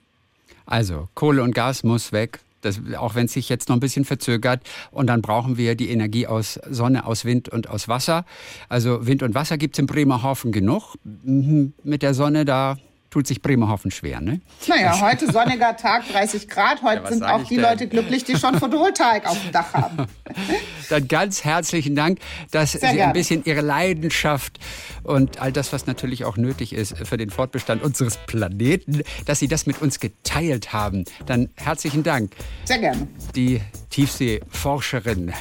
Also Kohle und Gas muss weg. Das, auch wenn es sich jetzt noch ein bisschen verzögert. Und dann brauchen wir die Energie aus Sonne, aus Wind und aus Wasser. Also Wind und Wasser gibt es in Bremerhaven genug. Mhm, mit der Sonne, da tut sich Bremerhaven schwer, ne? Naja, heute sonniger Tag, 30 Grad. Heute ja, sind auch die denn? Leute glücklich, die schon Photovoltaik auf dem Dach haben. Dann ganz herzlichen Dank, dass Sehr Sie gerne. ein bisschen Ihre Leidenschaft und all das, was natürlich auch nötig ist für den Fortbestand unseres Planeten, dass Sie das mit uns geteilt haben. Dann herzlichen Dank. Sehr gerne. Die Tiefseeforscherin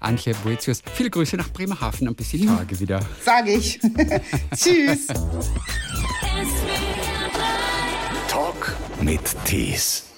Antje Boetius. Viele Grüße nach Bremerhaven und bis die Tage wieder. Sage ich. Tschüss. Talk mit Tees.